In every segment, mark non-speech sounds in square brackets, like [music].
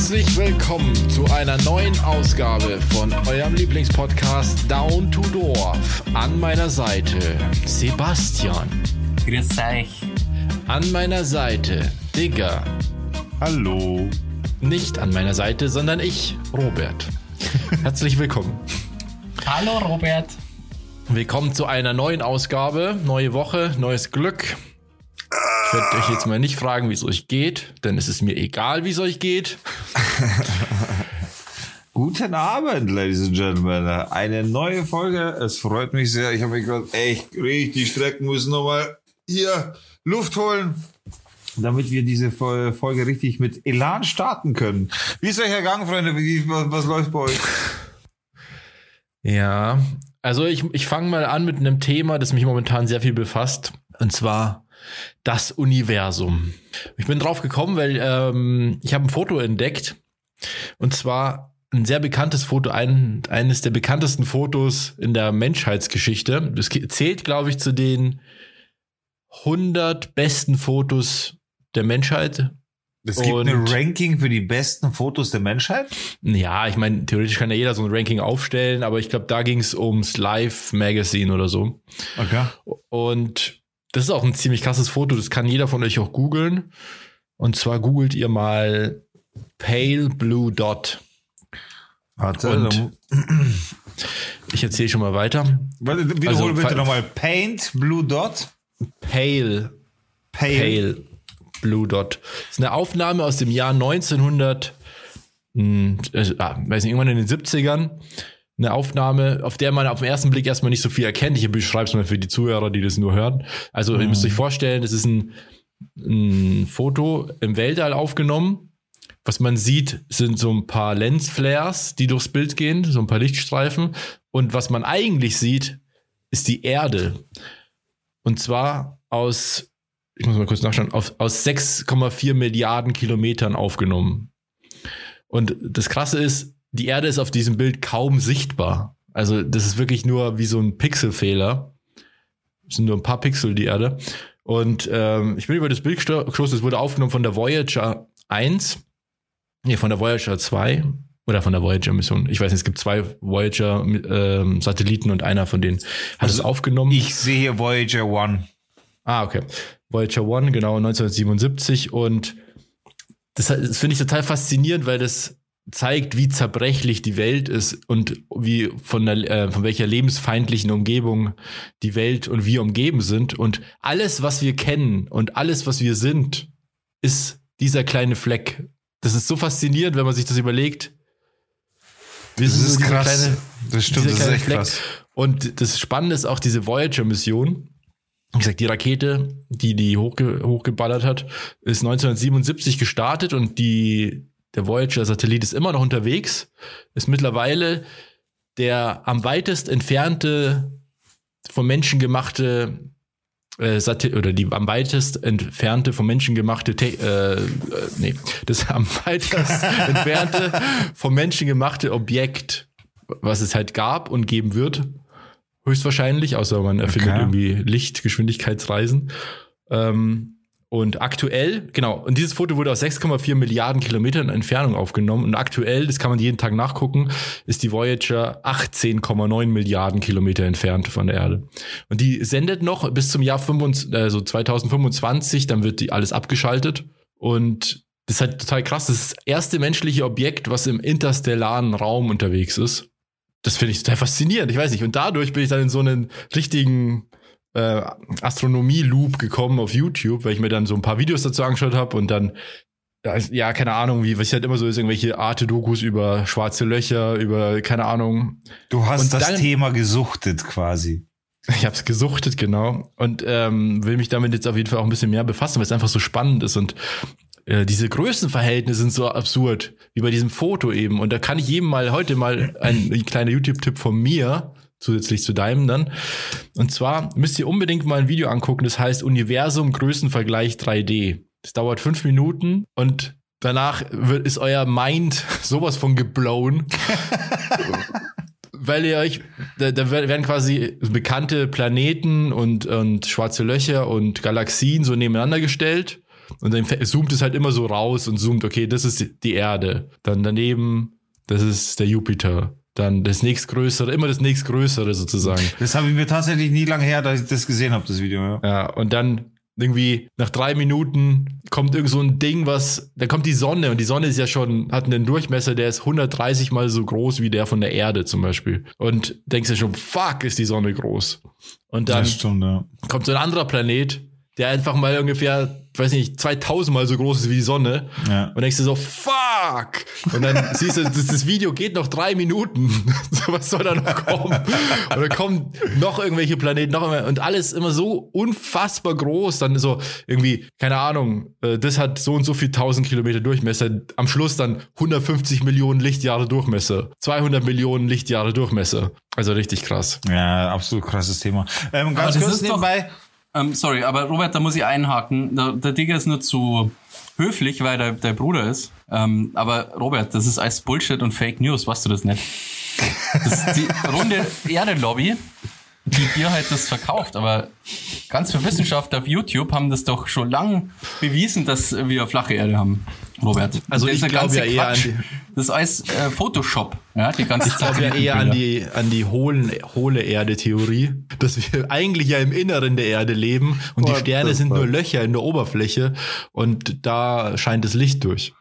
Herzlich willkommen zu einer neuen Ausgabe von eurem Lieblingspodcast Down to Dorf. An meiner Seite Sebastian. Grüß euch. An meiner Seite Digger. Hallo. Nicht an meiner Seite, sondern ich, Robert. [laughs] Herzlich willkommen. Hallo Robert. Willkommen zu einer neuen Ausgabe. Neue Woche, neues Glück. Ich werde euch jetzt mal nicht fragen, wie es euch geht, denn es ist mir egal, wie es euch geht. [laughs] Guten Abend, Ladies and Gentlemen. Eine neue Folge. Es freut mich sehr. Ich habe mich gerade echt richtig strecken müssen. Nochmal hier Luft holen, damit wir diese Folge richtig mit Elan starten können. Wie ist euch ergangen, Freunde? Wie, was, was läuft bei euch? Ja, also ich, ich fange mal an mit einem Thema, das mich momentan sehr viel befasst. Und zwar das Universum. Ich bin drauf gekommen, weil ähm, ich habe ein Foto entdeckt. Und zwar ein sehr bekanntes Foto, ein, eines der bekanntesten Fotos in der Menschheitsgeschichte. Das zählt, glaube ich, zu den 100 besten Fotos der Menschheit. Es gibt ein Ranking für die besten Fotos der Menschheit? Ja, ich meine, theoretisch kann ja jeder so ein Ranking aufstellen, aber ich glaube, da ging es ums Live Magazine oder so. Okay. Und das ist auch ein ziemlich krasses Foto, das kann jeder von euch auch googeln. Und zwar googelt ihr mal Pale Blue Dot. Warte, Und [clears throat] ich erzähle schon mal weiter. Warte, wiederhole also, bitte nochmal. Paint Blue Dot? Pale. Pale. Pale Blue Dot. Das ist eine Aufnahme aus dem Jahr 1900, hm, äh, weiß nicht, irgendwann in den 70ern eine Aufnahme, auf der man auf den ersten Blick erstmal nicht so viel erkennt. Ich beschreibe es mal für die Zuhörer, die das nur hören. Also mhm. ihr müsst euch vorstellen, es ist ein, ein Foto im Weltall aufgenommen. Was man sieht, sind so ein paar Lensflares, die durchs Bild gehen, so ein paar Lichtstreifen. Und was man eigentlich sieht, ist die Erde. Und zwar aus, ich muss mal kurz nachschauen, aus 6,4 Milliarden Kilometern aufgenommen. Und das Krasse ist, die Erde ist auf diesem Bild kaum sichtbar. Also das ist wirklich nur wie so ein Pixelfehler. Es sind nur ein paar Pixel die Erde. Und ähm, ich bin über das Bild gestoßen, es wurde aufgenommen von der Voyager 1, nee, von der Voyager 2 oder von der Voyager-Mission. Ich weiß nicht, es gibt zwei Voyager-Satelliten ähm, und einer von denen hat also es aufgenommen. Ich sehe Voyager 1. Ah, okay. Voyager 1, genau, 1977. Und das, das finde ich total faszinierend, weil das zeigt, wie zerbrechlich die Welt ist und wie von, der, äh, von welcher lebensfeindlichen Umgebung die Welt und wir umgeben sind. Und alles, was wir kennen und alles, was wir sind, ist dieser kleine Fleck. Das ist so faszinierend, wenn man sich das überlegt. Wir das ist krass. Kleine, das stimmt, das ist echt Fleck. krass. Und das Spannende ist auch diese Voyager-Mission. Wie gesagt, die Rakete, die die hochge hochgeballert hat, ist 1977 gestartet und die der Voyager-Satellit ist immer noch unterwegs, ist mittlerweile der am weitest entfernte vom Menschen gemachte äh, Satellit oder die am weitest entfernte vom Menschen gemachte Te äh, äh, nee, das am weitest [laughs] entfernte vom Menschen gemachte Objekt, was es halt gab und geben wird, höchstwahrscheinlich, außer man erfindet okay. irgendwie Lichtgeschwindigkeitsreisen. Ähm, und aktuell, genau, und dieses Foto wurde aus 6,4 Milliarden Kilometern Entfernung aufgenommen. Und aktuell, das kann man jeden Tag nachgucken, ist die Voyager 18,9 Milliarden Kilometer entfernt von der Erde. Und die sendet noch bis zum Jahr 25, also 2025, dann wird die alles abgeschaltet. Und das ist halt total krass. Das ist das erste menschliche Objekt, was im interstellaren Raum unterwegs ist. Das finde ich total faszinierend. Ich weiß nicht. Und dadurch bin ich dann in so einen richtigen äh, Astronomie-Loop gekommen auf YouTube, weil ich mir dann so ein paar Videos dazu angeschaut habe und dann ja, keine Ahnung, wie, was halt immer so ist, irgendwelche Arte-Dokus über schwarze Löcher, über, keine Ahnung. Du hast und das dann, Thema gesuchtet quasi. Ich habe es gesuchtet, genau. Und ähm, will mich damit jetzt auf jeden Fall auch ein bisschen mehr befassen, weil es einfach so spannend ist. Und äh, diese Größenverhältnisse sind so absurd, wie bei diesem Foto eben. Und da kann ich jedem mal heute mal ein, ein kleiner YouTube-Tipp von mir zusätzlich zu deinem dann. Und zwar müsst ihr unbedingt mal ein Video angucken, das heißt Universum Größenvergleich 3D. Das dauert fünf Minuten und danach wird, ist euer Mind [laughs] sowas von geblown. [laughs] weil ihr euch, da, da, werden quasi bekannte Planeten und, und schwarze Löcher und Galaxien so nebeneinander gestellt. Und dann zoomt es halt immer so raus und zoomt, okay, das ist die Erde. Dann daneben, das ist der Jupiter. Dann das nächstgrößere, immer das nächstgrößere sozusagen. Das habe ich mir tatsächlich nie lange her, dass ich das gesehen habe, das Video. Ja. Ja, und dann irgendwie nach drei Minuten kommt irgend so ein Ding, was, da kommt die Sonne und die Sonne ist ja schon, hat einen Durchmesser, der ist 130 mal so groß wie der von der Erde zum Beispiel. Und denkst du schon, fuck, ist die Sonne groß. Und dann stimmt, ja. kommt so ein anderer Planet, der einfach mal ungefähr, weiß nicht, 2000 mal so groß ist wie die Sonne. Ja. Und denkst du so, fuck! Und dann [laughs] siehst du, das, das Video geht noch drei Minuten. [laughs] So, Was soll da noch kommen? Und dann kommen noch irgendwelche Planeten, noch immer, und alles immer so unfassbar groß. Dann so irgendwie, keine Ahnung, äh, das hat so und so viel tausend Kilometer Durchmesser. Am Schluss dann 150 Millionen Lichtjahre Durchmesser. 200 Millionen Lichtjahre Durchmesser. Also richtig krass. Ja, absolut krasses Thema. Ähm, ganz kurz ist doch- nebenbei. Ähm, sorry, aber Robert, da muss ich einhaken. Der, der Digger ist nur zu höflich, weil der, der Bruder ist. Ähm, aber Robert, das ist alles Bullshit und Fake News, weißt du das nicht? Das ist die [laughs] runde Erde-Lobby, die dir halt das verkauft. Aber ganz viele Wissenschaftler auf YouTube haben das doch schon lang bewiesen, dass wir flache Erde haben, Robert. Also ich glaube ja eher Quatsch, an Das ist alles äh, Photoshop, ja, die ganze Ich glaube ja eher an die, an die hohlen, hohle Erde-Theorie, dass wir [laughs] eigentlich ja im Inneren der Erde leben und die What Sterne sind nur? Löcher in der Oberfläche und da scheint das Licht durch.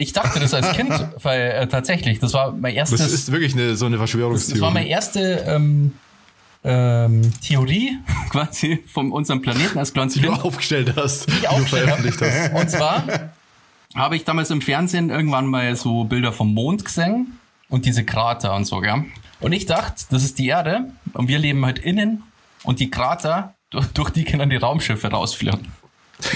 Ich dachte das als Kind, [laughs] weil äh, tatsächlich, das war mein Das erstes ist wirklich eine, so eine Das war Verschwörungstheorie. meine erste ähm, ähm, Theorie [laughs] quasi von unserem Planeten als kleines die du Kind. aufgestellt hast, die du veröffentlicht hast. Und zwar habe ich damals im Fernsehen irgendwann mal so Bilder vom Mond gesehen und diese Krater und so, gell? Und ich dachte, das ist die Erde und wir leben halt innen und die Krater, durch, durch die können die Raumschiffe rausfliegen. [laughs]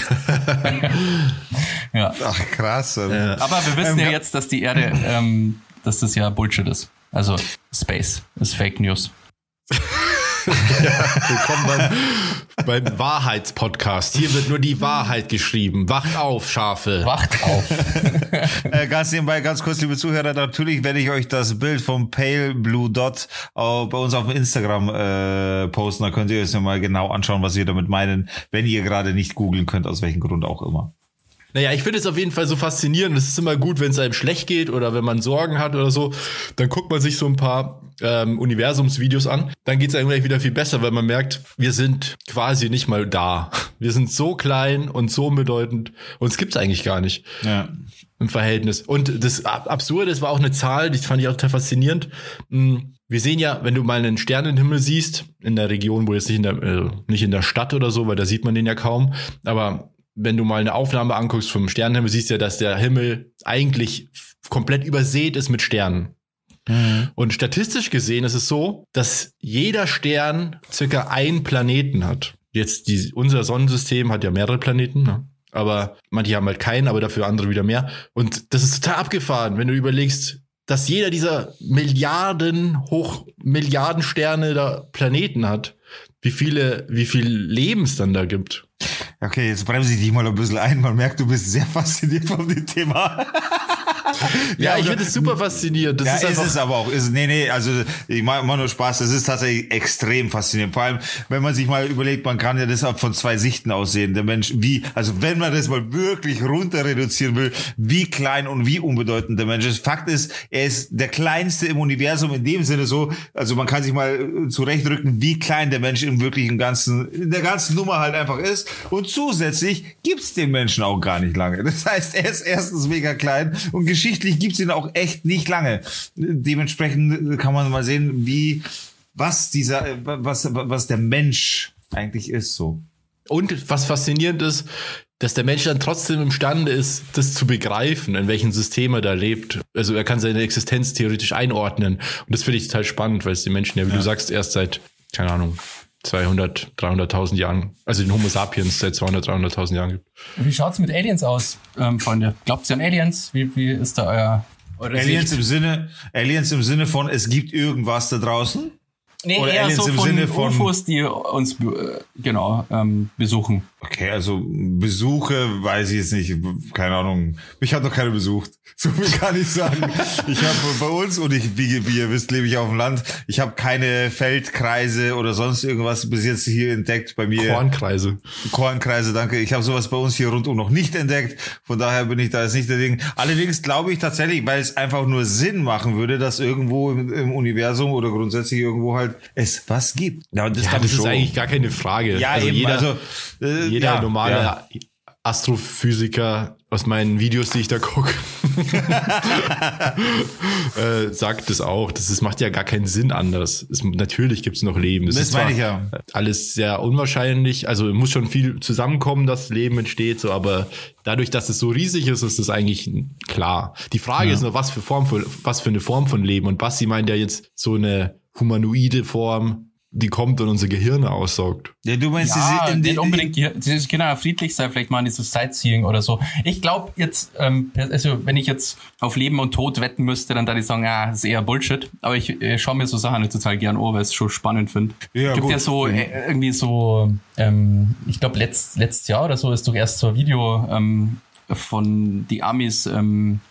ja. Ach, krass. ähm. Aber wir wissen Ähm, ja jetzt, dass die Erde, ähm, dass das ja Bullshit ist. Also Space ist Fake News. Willkommen beim, beim Wahrheitspodcast. Hier wird nur die Wahrheit geschrieben. Wacht auf, Schafe. Wacht auf. [laughs] Äh, ganz nebenbei, ganz kurz, liebe Zuhörer, natürlich werde ich euch das Bild vom Pale Blue Dot bei uns auf dem Instagram äh, posten. Da könnt ihr euch mal genau anschauen, was wir damit meinen, wenn ihr gerade nicht googeln könnt, aus welchem Grund auch immer. Naja, ich finde es auf jeden Fall so faszinierend. Es ist immer gut, wenn es einem schlecht geht oder wenn man Sorgen hat oder so. Dann guckt man sich so ein paar ähm, Universumsvideos an. Dann geht es einem gleich wieder viel besser, weil man merkt, wir sind quasi nicht mal da. Wir sind so klein und so unbedeutend. Uns gibt's eigentlich gar nicht Ja. im Verhältnis. Und das Ab- Absurde, das war auch eine Zahl, die fand ich auch total faszinierend. Mm, Wir sehen ja, wenn du mal einen Sternenhimmel siehst, in der Region, wo jetzt nicht in der, äh, nicht in der Stadt oder so, weil da sieht man den ja kaum, aber wenn du mal eine Aufnahme anguckst vom Sternenhimmel, siehst du ja, dass der Himmel eigentlich komplett übersät ist mit Sternen. Und statistisch gesehen ist es so, dass jeder Stern circa einen Planeten hat. Jetzt die, unser Sonnensystem hat ja mehrere Planeten, ne? aber manche haben halt keinen, aber dafür andere wieder mehr. Und das ist total abgefahren, wenn du überlegst, dass jeder dieser Milliarden hoch Milliarden Sterne da Planeten hat. Wie viele, wie viel Leben es dann da gibt. Okay, jetzt bremse ich dich mal ein bisschen ein. Man merkt, du bist sehr fasziniert von dem Thema. [laughs] Ja, ich oder- finde es super faszinierend. Das ja, ist ist, es aber auch. Ist, nee, nee, also ich mache immer nur Spaß. Das ist tatsächlich extrem faszinierend. Vor allem, wenn man sich mal überlegt, man kann ja das auch von zwei Sichten aussehen. Der Mensch, wie, also wenn man das mal wirklich runter reduzieren will, wie klein und wie unbedeutend der Mensch ist. Fakt ist, er ist der kleinste im Universum in dem Sinne so, also man kann sich mal äh, zurechtrücken, wie klein der Mensch im wirklichen ganzen, in der ganzen Nummer halt einfach ist. Und zusätzlich gibt's den Menschen auch gar nicht lange. Das heißt, er ist erstens mega klein und geschichtlich gibt's ihn auch echt nicht lange. Dementsprechend kann man mal sehen, wie, was dieser, äh, was, was der Mensch eigentlich ist so. Und was faszinierend ist, dass der Mensch dann trotzdem imstande ist, das zu begreifen, in welchem System er da lebt. Also er kann seine Existenz theoretisch einordnen. Und das finde ich total spannend, weil es die Menschen ja, wie du sagst, erst seit, keine Ahnung, 200, 300.000 Jahren, also den Homo sapiens seit 200, 300.000 Jahren gibt. Wie schaut's mit Aliens aus, ähm, Freunde? Glaubt ihr an Aliens? Wie, wie ist da euer, eure Aliens im Sinne, Aliens im Sinne von, es gibt irgendwas da draußen. Nee, oder eher Aliens so im von, Sinne von- UFOs, die uns äh, genau ähm, besuchen. Okay, also Besuche weiß ich jetzt nicht, keine Ahnung. Mich hat noch keiner besucht. [laughs] So viel kann ich sagen. ich habe bei uns und ich, wie, wie ihr wisst, lebe ich auf dem Land. Ich habe keine Feldkreise oder sonst irgendwas bis jetzt hier entdeckt bei mir. Kornkreise. Kornkreise, danke. Ich habe sowas bei uns hier rundum noch nicht entdeckt. Von daher bin ich da jetzt nicht der Ding. Allerdings glaube ich tatsächlich, weil es einfach nur Sinn machen würde, dass irgendwo im, im Universum oder grundsätzlich irgendwo halt es was gibt. Ja, das, ja, das ist eigentlich gar keine Frage. Ja, also eben, jeder, also äh, jeder ja, normale ja. Astrophysiker aus meinen Videos, die ich da gucke, [laughs] äh, sagt das auch. Das, das macht ja gar keinen Sinn anders. Es, natürlich gibt es noch Leben. Das, das ist meine ich ja. Alles sehr unwahrscheinlich. Also muss schon viel zusammenkommen, dass Leben entsteht. So, aber dadurch, dass es so riesig ist, ist das eigentlich klar. Die Frage ja. ist nur, was für Form für, was für eine Form von Leben. Und Basti meint ja jetzt so eine humanoide Form die kommt und unser Gehirn aussaugt. Ja, du meinst, ja, diese, nicht unbedingt, das genau, friedlich sein, vielleicht mal so Sightseeing oder so. Ich glaube jetzt, ähm, also wenn ich jetzt auf Leben und Tod wetten müsste, dann würde ich sagen, ja, das ist eher Bullshit. Aber ich äh, schaue mir so Sachen nicht total gern an, weil ich es schon spannend finde. Ja, Gibt gut. ja so äh, irgendwie so, ähm, ich glaube letzt, letztes Jahr oder so ist doch erst so ein Video ähm, von die Amis ähm,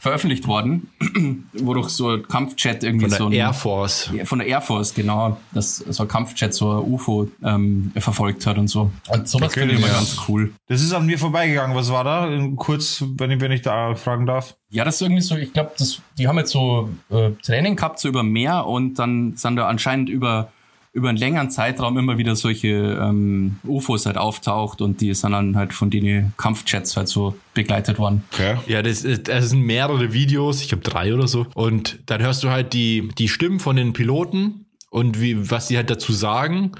veröffentlicht worden, [clears throat] wodurch so ein Kampfjet irgendwie von der so ein, Air Force. Von der Air Force, genau, dass so ein Kampfjet so ein UFO ähm, verfolgt hat und so. Und sowas finde ich immer ganz cool. Das ist an mir vorbeigegangen. Was war da? Kurz, wenn ich, wenn ich da fragen darf. Ja, das ist irgendwie so, ich glaube, die haben jetzt so äh, Training gehabt, so über Meer und dann sind da anscheinend über über einen längeren Zeitraum immer wieder solche ähm, UFOs halt auftaucht und die sind dann halt von den Kampfjets halt so begleitet worden. Okay. Ja, das, das sind mehrere Videos, ich habe drei oder so. Und dann hörst du halt die, die Stimmen von den Piloten und wie, was die halt dazu sagen.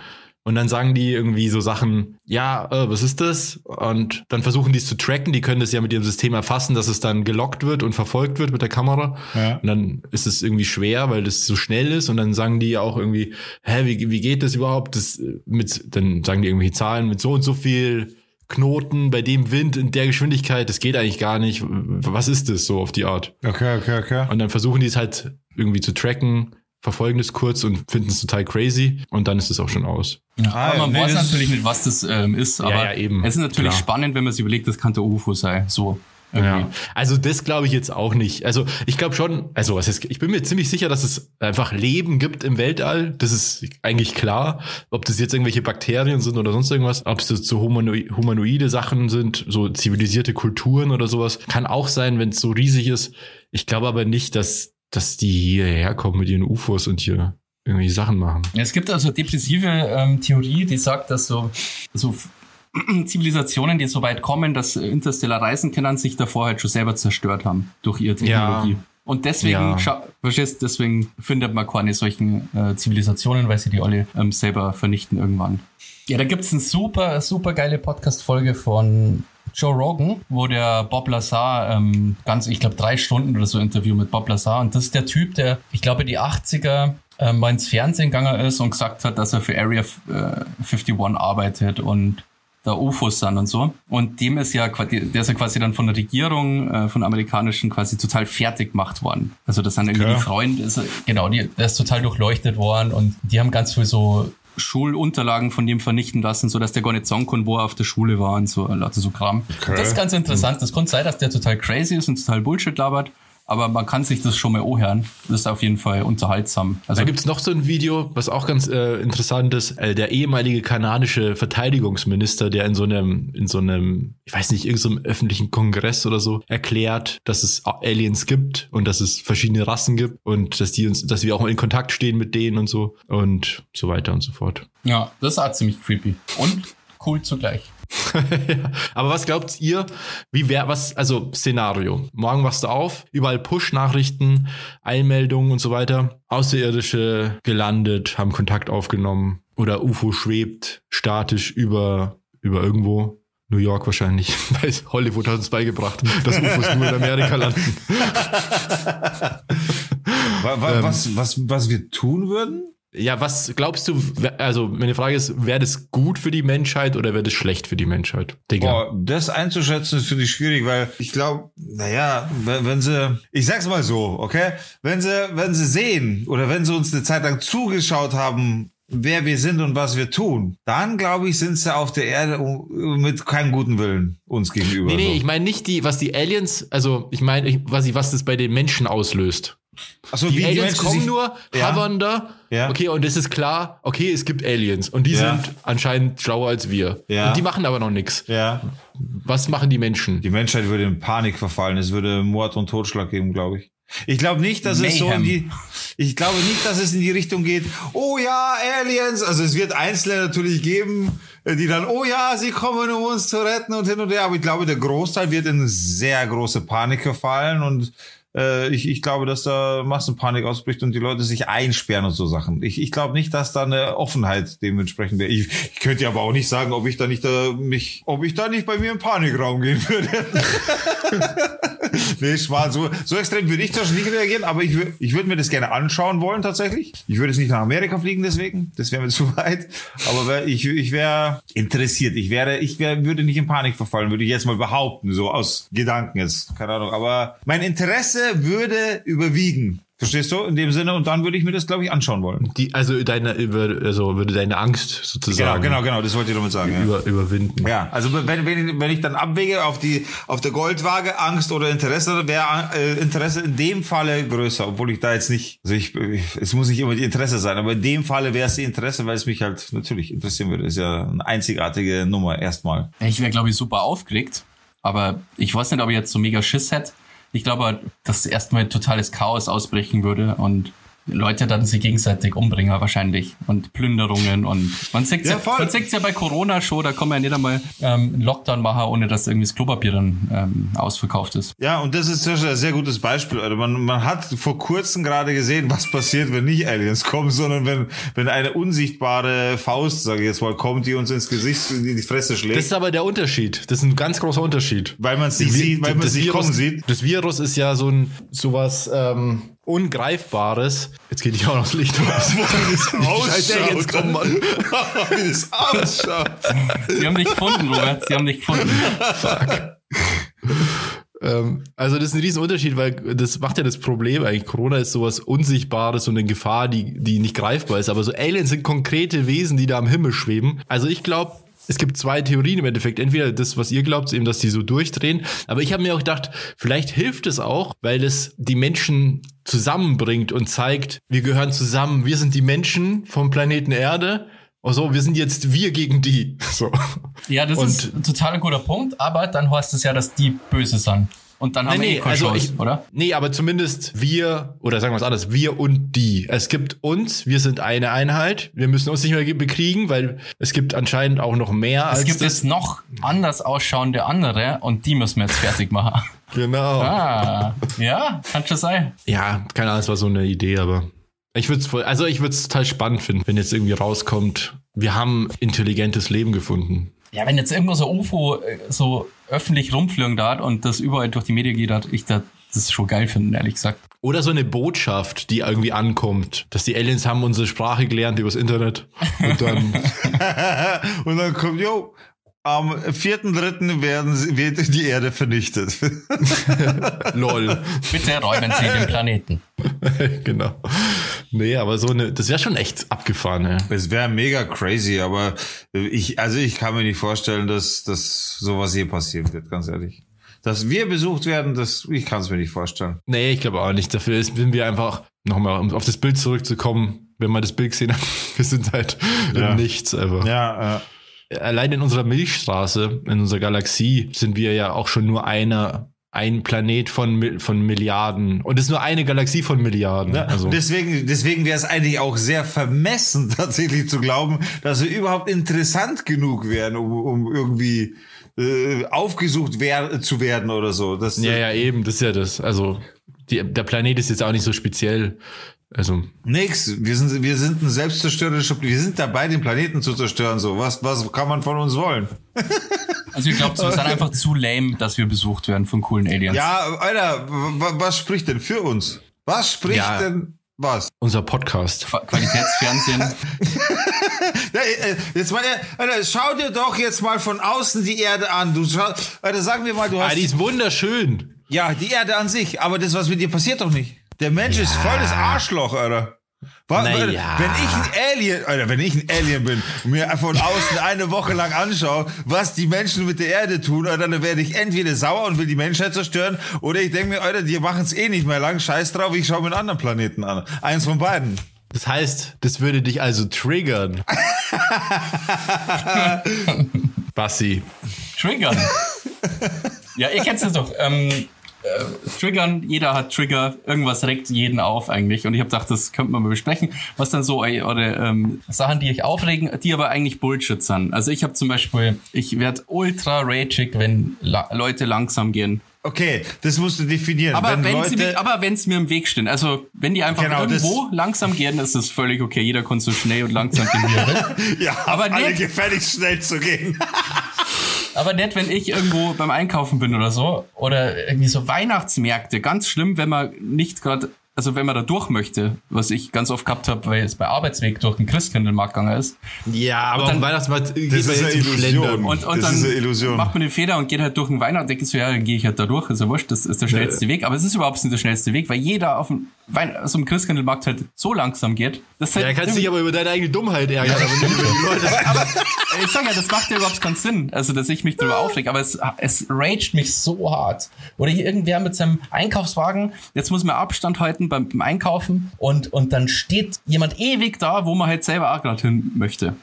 Und dann sagen die irgendwie so Sachen, ja, äh, was ist das? Und dann versuchen die es zu tracken. Die können das ja mit ihrem System erfassen, dass es dann gelockt wird und verfolgt wird mit der Kamera. Ja. Und dann ist es irgendwie schwer, weil das so schnell ist. Und dann sagen die auch irgendwie, hä, wie, wie geht das überhaupt? Das äh, mit, dann sagen die irgendwie Zahlen mit so und so viel Knoten bei dem Wind in der Geschwindigkeit. Das geht eigentlich gar nicht. Was ist das so auf die Art? Okay, okay, okay. Und dann versuchen die es halt irgendwie zu tracken verfolgen es kurz und finden es total crazy und dann ist es auch schon aus. Ja, ah, aber man nee, weiß natürlich nicht, was das ähm, ist, aber ja, ja, eben. es ist natürlich Klar. spannend, wenn man sich überlegt, das könnte UFO sein. So. Irgendwie. Ja. Also das glaube ich jetzt auch nicht. Also ich glaube schon, also was ist, ich bin mir ziemlich sicher, dass es einfach Leben gibt im Weltall. Das ist eigentlich klar. Ob das jetzt irgendwelche Bakterien sind oder sonst irgendwas, ob es so humanoide Sachen sind, so zivilisierte Kulturen oder sowas, kann auch sein, wenn es so riesig ist. Ich glaube aber nicht, dass dass die hierher kommen mit ihren UFOs und hier irgendwie Sachen machen. Es gibt also depressive ähm, Theorie, die sagt, dass so, so [clears throat] Zivilisationen, die so weit kommen, dass interstellar reisen können, sich davor halt schon selber zerstört haben durch ihre Technologie. Ja. Und deswegen, ja. verstehst, deswegen findet man keine solchen äh, Zivilisationen, weil sie die alle ähm, selber vernichten irgendwann. Ja, da gibt's eine super, super geile Podcast-Folge von Joe Rogan, wo der Bob Lazar ähm, ganz, ich glaube, drei Stunden oder so Interview mit Bob Lazar. Und das ist der Typ, der, ich glaube, die 80er ähm, mal ins Fernsehen gegangen ist und gesagt hat, dass er für Area äh, 51 arbeitet und da UFOs sind und so. Und dem ist ja quasi, der ist ja quasi dann von der Regierung, äh, von amerikanischen quasi total fertig gemacht worden. Also das sind irgendwie okay. die Freunde, ist, genau, die, der ist total durchleuchtet worden und die haben ganz viel so Schulunterlagen von dem vernichten lassen, so dass der gar nicht sagen kann, wo er auf der Schule war und so, also so Kram. Okay. Das ist ganz interessant. Das kann sein, dass der total crazy ist und total Bullshit labert, aber man kann sich das schon mal anhören. Das ist auf jeden Fall unterhaltsam. Also da gibt's noch so ein Video, was auch ganz äh, interessant ist. Äh, der ehemalige kanadische Verteidigungsminister, der in so einem, in so einem, ich weiß nicht, irgendeinem so öffentlichen Kongress oder so erklärt, dass es Aliens gibt und dass es verschiedene Rassen gibt und dass die uns, dass wir auch in Kontakt stehen mit denen und so und so weiter und so fort. Ja, das ist auch ziemlich creepy. Und cool zugleich. [laughs] Aber was glaubt ihr, wie wäre was, also Szenario. Morgen wachst du auf, überall Push-Nachrichten, Eilmeldungen und so weiter. Außerirdische gelandet, haben Kontakt aufgenommen oder UFO schwebt statisch über, über irgendwo. New York wahrscheinlich, [laughs] weil Hollywood hat uns beigebracht, dass UFOs nur in Amerika landen. [laughs] was, was, was wir tun würden? Ja, was glaubst du, also meine Frage ist, wäre das gut für die Menschheit oder wäre das schlecht für die Menschheit? Digga. Boah, das einzuschätzen ist für dich schwierig, weil ich glaube, naja, wenn, wenn sie, ich sag's mal so, okay, wenn sie, wenn sie sehen oder wenn sie uns eine Zeit lang zugeschaut haben, wer wir sind und was wir tun, dann glaube ich, sind sie auf der Erde mit keinem guten Willen uns gegenüber. Nee, nee, so. ich meine nicht die, was die Aliens, also ich meine, was, was das bei den Menschen auslöst. Ach so, Die wie Aliens kommen nur, Ja. hovern da. Ja. Okay, und es ist klar, okay, es gibt Aliens. Und die Ja. sind anscheinend schlauer als wir. Ja. Und die machen aber noch nichts. Ja, Was machen die Menschen? die Menschheit würde in Panik verfallen. Es würde Mord und Totschlag geben, glaube ich. Ich glaube nicht, dass es so in Mayhem. die, ich glaube nicht, dass es in die Richtung geht, oh ja, Aliens. Also es wird Einzelne natürlich geben, äh, die dann, oh ja, sie kommen, um uns zu retten und hin und her. Aber ich glaube, der Großteil wird in sehr große Panik verfallen und ich, ich glaube, dass da Massenpanik ausbricht und die Leute sich einsperren und so Sachen. Ich, ich glaube nicht, dass da eine Offenheit dementsprechend wäre. Ich, ich könnte aber auch nicht sagen, ob ich da nicht da mich, ob ich da nicht bei mir im Panikraum gehen würde. [laughs] nee, Schmarrn, so, so extrem würde ich zwar nicht reagieren, aber ich, wür- ich würde mir das gerne anschauen wollen tatsächlich. Ich würde jetzt nicht nach Amerika fliegen deswegen, das wäre mir zu weit. Aber wär, ich, ich wäre interessiert. Ich wäre, ich wär, würde nicht in Panik verfallen, würde ich jetzt mal behaupten, so aus Gedanken jetzt, keine Ahnung. Aber mein Interesse würde überwiegen. Verstehst du? In dem Sinne, und dann würde ich mir das, glaube ich, anschauen wollen. Die, also deine, über, also würde deine Angst Genau, sozusagen genau, genau, das wollte ich damit sagen. Ja. über, überwinden. Ja, also wenn, wenn, wenn ich dann abwäge auf die auf der Goldwaage Angst oder Interesse, wäre äh, Interesse in dem Falle größer, obwohl ich da jetzt nicht, also ich, ich es muss nicht immer die Interesse sein, aber in dem Falle wäre es die Interesse, weil es mich halt natürlich interessieren würde. Ist ja eine einzigartige Nummer erstmal. Ich wäre, glaube ich, super aufgeregt, aber ich weiß nicht, ob ich jetzt so mega Schiss hätte. Ich glaube, dass erstmal totales Chaos ausbrechen würde und Leute dann sich gegenseitig umbringen wahrscheinlich und Plünderungen und man sieht Ja, ja, man sieht's ja bei Corona schon, da kann man ja nicht einmal ähm, einen Lockdown machen, ohne dass irgendwie das Klopapier dann ähm, ausverkauft ist. Ja, und das ist ein sehr gutes Beispiel. Also man, man hat vor kurzem gerade gesehen, was passiert, wenn nicht Aliens kommen, sondern wenn, wenn eine unsichtbare Faust, sage ich jetzt mal, kommt, die uns ins Gesicht, in die Fresse schlägt. Das ist aber der Unterschied. Das ist ein ganz großer Unterschied. weil man es nicht sieht, weil man es nicht kommen sieht. Das Virus ist ja so ein sowas ähm, Ungreifbares. Jetzt geht hier auch noch das Licht aus. [laughs] Scheiße, jetzt kommen, Mann. [laughs] Wie das ausschaut. Sie haben dich gefunden, Robert, sie haben dich gefunden. Ähm, also das ist ein riesen Unterschied, weil das macht ja das Problem eigentlich. Corona ist sowas Unsichtbares und eine Gefahr, die, die nicht greifbar ist. Aber so Aliens sind konkrete Wesen, die da am Himmel schweben. Also ich glaube, es gibt zwei Theorien im Endeffekt. Entweder das, was ihr glaubt, eben, dass die so durchdrehen. Aber ich habe mir auch gedacht, vielleicht hilft es auch, weil es die Menschen zusammenbringt und zeigt, wir gehören zusammen. Wir sind die Menschen vom Planeten Erde. Also wir sind jetzt wir gegen die. [laughs] So. Ja, das Und- ist ein total guter Punkt, aber dann heißt es ja, dass die böse sind. Und dann haben wir eh keine Chance, ich, oder? Nee, aber zumindest wir, oder sagen wir es anders, wir und die. Es gibt uns, wir sind eine Einheit. Wir müssen uns nicht mehr bekriegen, weil es gibt anscheinend auch noch mehr Es als gibt das. jetzt noch anders ausschauende andere und die müssen wir jetzt fertig machen. [laughs] Genau. Ah, ja, kann schon sein. Ja, keine Ahnung, es war so eine Idee, aber ich würde es voll, also ich würde es total spannend finden, wenn jetzt irgendwie rauskommt, wir haben intelligentes Leben gefunden. Ja, wenn jetzt irgendwo so ein UFO äh, so öffentlich rumfliegen da und das überall durch die Medien geht, hat, ich da das schon geil finden, ehrlich gesagt. Oder so eine Botschaft, die irgendwie ankommt, dass die Aliens haben unsere Sprache gelernt übers Internet und dann [laughs] Und dann kommt, jo, am 4.3. werden sie, wird die Erde vernichtet. [laughs] lol. Bitte räumen Sie den Planeten. [laughs] genau. Nee, aber so eine, das wäre schon echt abgefahren, ja. Es wäre mega crazy, aber ich, also ich kann mir nicht vorstellen, dass, dass sowas je passieren wird, ganz ehrlich. Dass wir besucht werden, das, ich kann es mir nicht vorstellen. Nee, ich glaube auch nicht. Dafür sind wir einfach, nochmal, um auf das Bild zurückzukommen, wenn man das Bild gesehen hat, [laughs] wir sind halt Ja. Nichts einfach. Ja, äh, Allein in unserer Milchstraße, in unserer Galaxie, sind wir ja auch schon nur einer, ein Planet von, von Milliarden. Und es ist nur eine Galaxie von Milliarden. Ja, also, deswegen, deswegen wäre es eigentlich auch sehr vermessen, [laughs] tatsächlich zu glauben, dass wir überhaupt interessant genug wären, um, um irgendwie äh, aufgesucht wer zu werden oder so. Das, ja, ja, eben, das ist ja das. Also, die, der Planet ist jetzt auch nicht so speziell. Also, Nix. Wir sind, wir sind ein selbstzerstörerischer, wir sind dabei, den Planeten zu zerstören. So, was, was kann man von uns wollen? [laughs] Also ich glaube, wir sind einfach zu lame, dass wir besucht werden von coolen Aliens. Ja, Alter, wa- was spricht denn für uns? Was spricht Ja. denn was? unser Podcast. Qua- Qualitätsfernsehen. [laughs] Ja, äh, jetzt mal, äh, Alter, schau dir doch jetzt mal von außen die Erde an. Du schau, Alter, sagen wir mal, du Ah, hast die ist wunderschön. ja die Erde an sich, aber das, was mit dir passiert, doch nicht. Der Mensch ist voll das Arschloch, Alter. Wa- Naja. Wenn ich ein Alien, Alter, wenn ich ein Alien bin und mir von außen eine Woche lang anschaue, was die Menschen mit der Erde tun, Alter, dann werde ich entweder sauer und will die Menschheit zerstören, oder ich denke mir, Alter, die machen es eh nicht mehr lang, scheiß drauf, ich schaue mir einen anderen Planeten an. Eins von beiden. Das heißt, das würde dich also triggern. [laughs] Bassi. Triggern. ja, ihr kennt es doch. Ähm, äh, Triggern, jeder hat Trigger, irgendwas regt jeden auf eigentlich. Und ich habe gedacht, das könnte man mal besprechen, was dann so oder ähm, Sachen, die euch aufregen, die aber eigentlich Bullshit sind. Also ich habe zum Beispiel, ich werde ultra ragig, wenn la Leute langsam gehen. Okay, das musst du definieren. Aber wenn wenn, Leute, sie mich, aber wenn es mir im Weg stehen, also wenn die einfach Genau, irgendwo langsam gehen, ist das völlig okay. Jeder kann so schnell und langsam [laughs] gehen, ja, aber alle nicht- gefälligst schnell zu gehen. [laughs] Aber nicht, wenn ich irgendwo beim Einkaufen bin oder so. Oder irgendwie so Weihnachtsmärkte. Ganz schlimm, wenn man nicht gerade, also wenn man da durch möchte, was ich ganz oft gehabt habe, weil es bei Arbeitsweg durch den Christkindlmarkt gegangen ist. Ja, aber dann- dem Weihnachtsmarkt geht Das man ist eine Illusion. Schlendern. Und, und Das dann ist eine Illusion. macht man den Fehler und geht halt durch den Weihnacht, denkt so, ja, dann gehe ich halt da durch, ist ja wurscht, das ist der schnellste Weg. Aber es ist überhaupt nicht der schnellste Weg, weil jeder auf dem Wein so einem Christkindlmarkt halt so langsam geht. Das halt Ja, kannst dich aber über deine eigene Dummheit ärgern, aber nicht über die [laughs] Leute. aber ich sag ja, das macht ja überhaupt keinen Sinn, also dass ich mich darüber aufreg, aber es, es raged mich so hart. Oder hier irgendwer mit seinem Einkaufswagen, jetzt muss man Abstand halten beim, beim Einkaufen und, und dann steht jemand ewig da, wo man halt selber auch gerade hin möchte.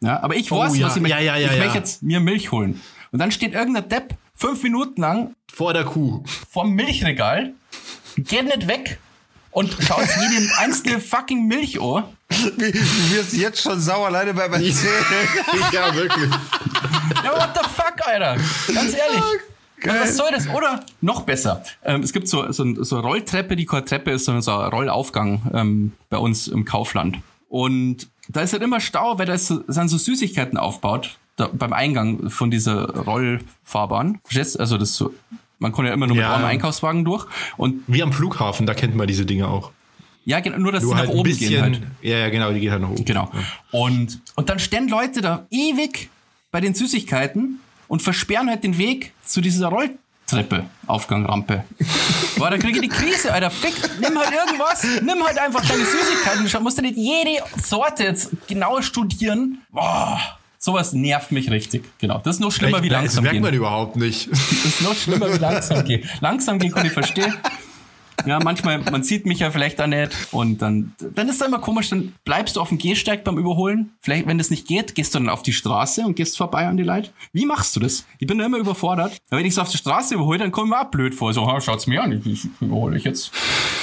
Ja, aber ich Oh weiß, ja, was ich möchte. ja, ja, ja, ich möchte jetzt mir Milch holen. Und dann steht irgendein Depp fünf Minuten lang Vor der Kuh. vorm Milchregal, geht nicht weg und schaut sich jede [laughs] einzelne fucking Milch an. Wie, du wirst jetzt schon sauer alleine beim Erzählen. [laughs] ja, wirklich. Ja, what the fuck, Alter? Ganz ehrlich. Was soll das? Oder noch besser. Ähm, es gibt so, so, so eine Rolltreppe, die keine Treppe ist, sondern so ein Rollaufgang ähm, bei uns im Kaufland. Und da ist halt immer Stau, weil da ist sind so Süßigkeiten aufgebaut, da, beim Eingang von dieser Rollfahrbahn. Verstehst? Also das ist so, man kann ja immer nur mit Ja. einem Einkaufswagen durch. Und Wie am Flughafen, da kennt man diese Dinge auch. ja, genau, nur dass Nur die halt nach oben bisschen. gehen halt. Ja, ja, genau, die gehen halt nach oben. Genau. Und, und dann stehen Leute da ewig bei den Süßigkeiten und versperren halt den Weg zu dieser Rolltreppe, Aufgangrampe. [laughs] Boah, da kriege ich die Krise, Alter. Fick, nimm halt irgendwas, nimm halt einfach deine Süßigkeiten. Schau, musst du nicht jede Sorte jetzt genau studieren. Boah, sowas nervt mich richtig. Genau. Das ist noch schlimmer wie Das langsam merkt gehen. man überhaupt nicht. Das ist noch schlimmer wie langsam gehen. Langsam gehen kann ich verstehen. [laughs] Ja, manchmal, man sieht mich ja vielleicht da nicht und dann, dann ist es immer komisch, dann bleibst du auf dem Gehsteig beim Überholen. Vielleicht, wenn das nicht geht, gehst du dann auf die Straße und gehst vorbei an die Leute. Wie machst du das? Ich bin da immer überfordert. Aber wenn ich so auf der Straße überhole, dann komme ich mir auch blöd vor. So, ha, schaut's mir an, ich, ich überhole ich jetzt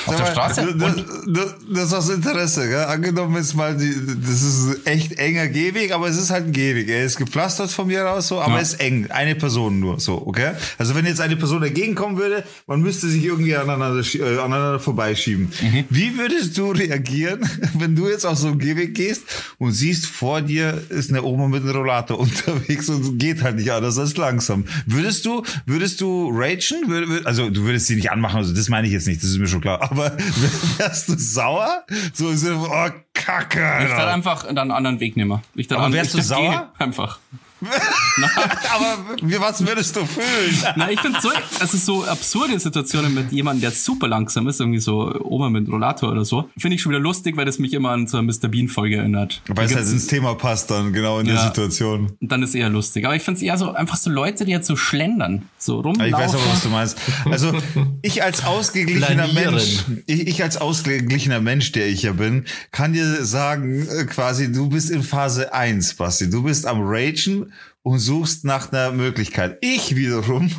auf der Straße. Das, das, das ist aus Interesse, gell? Angenommen ist mal, die, das ist ein echt enger Gehweg, aber es ist halt ein Gehweg. Er ist gepflastert von mir aus so, aber Ja. er ist eng. Eine Person nur so, okay? Also wenn jetzt eine Person dagegen kommen würde, man müsste sich irgendwie aneinander, schie- äh, aneinander vorbeischieben. Mhm. Wie würdest du reagieren, [laughs] wenn du jetzt auf so einen Gehweg gehst und siehst, vor dir ist eine Oma mit einem Rollator [laughs] unterwegs und geht halt nicht anders als langsam. Würdest du, würdest du ragen? Wür- wür- Also du würdest sie nicht anmachen, also das meine ich jetzt nicht, das ist mir schon klar. Aber [laughs] wärst du sauer? So von, oh, Kacke, ich Alter. werde einfach einen anderen Weg nehmen. Ich werd Aber wärst ich du sauer? Einfach. [laughs] Aber wie, was würdest du fühlen? [laughs] Na, ich finde so, also so absurde Situationen mit jemandem, der super langsam ist, irgendwie so Oma mit Rollator oder so, finde ich schon wieder lustig, weil das mich immer an so eine Mr. Bean Folge erinnert. Weil es halt ins Thema passt dann, genau in der Ja. Situation. und dann ist eher lustig. Aber ich finde es eher so, einfach so Leute, die jetzt so schlendern, so rumlaufen. Ich weiß aber, was du meinst. Also ich als ausgeglichener. Mensch, ich, ich als ausgeglichener Mensch, der ich ja bin, kann dir sagen, äh, quasi, du bist in Phase 1, Basti. Du bist am Ragen und suchst nach einer Möglichkeit. Ich wiederum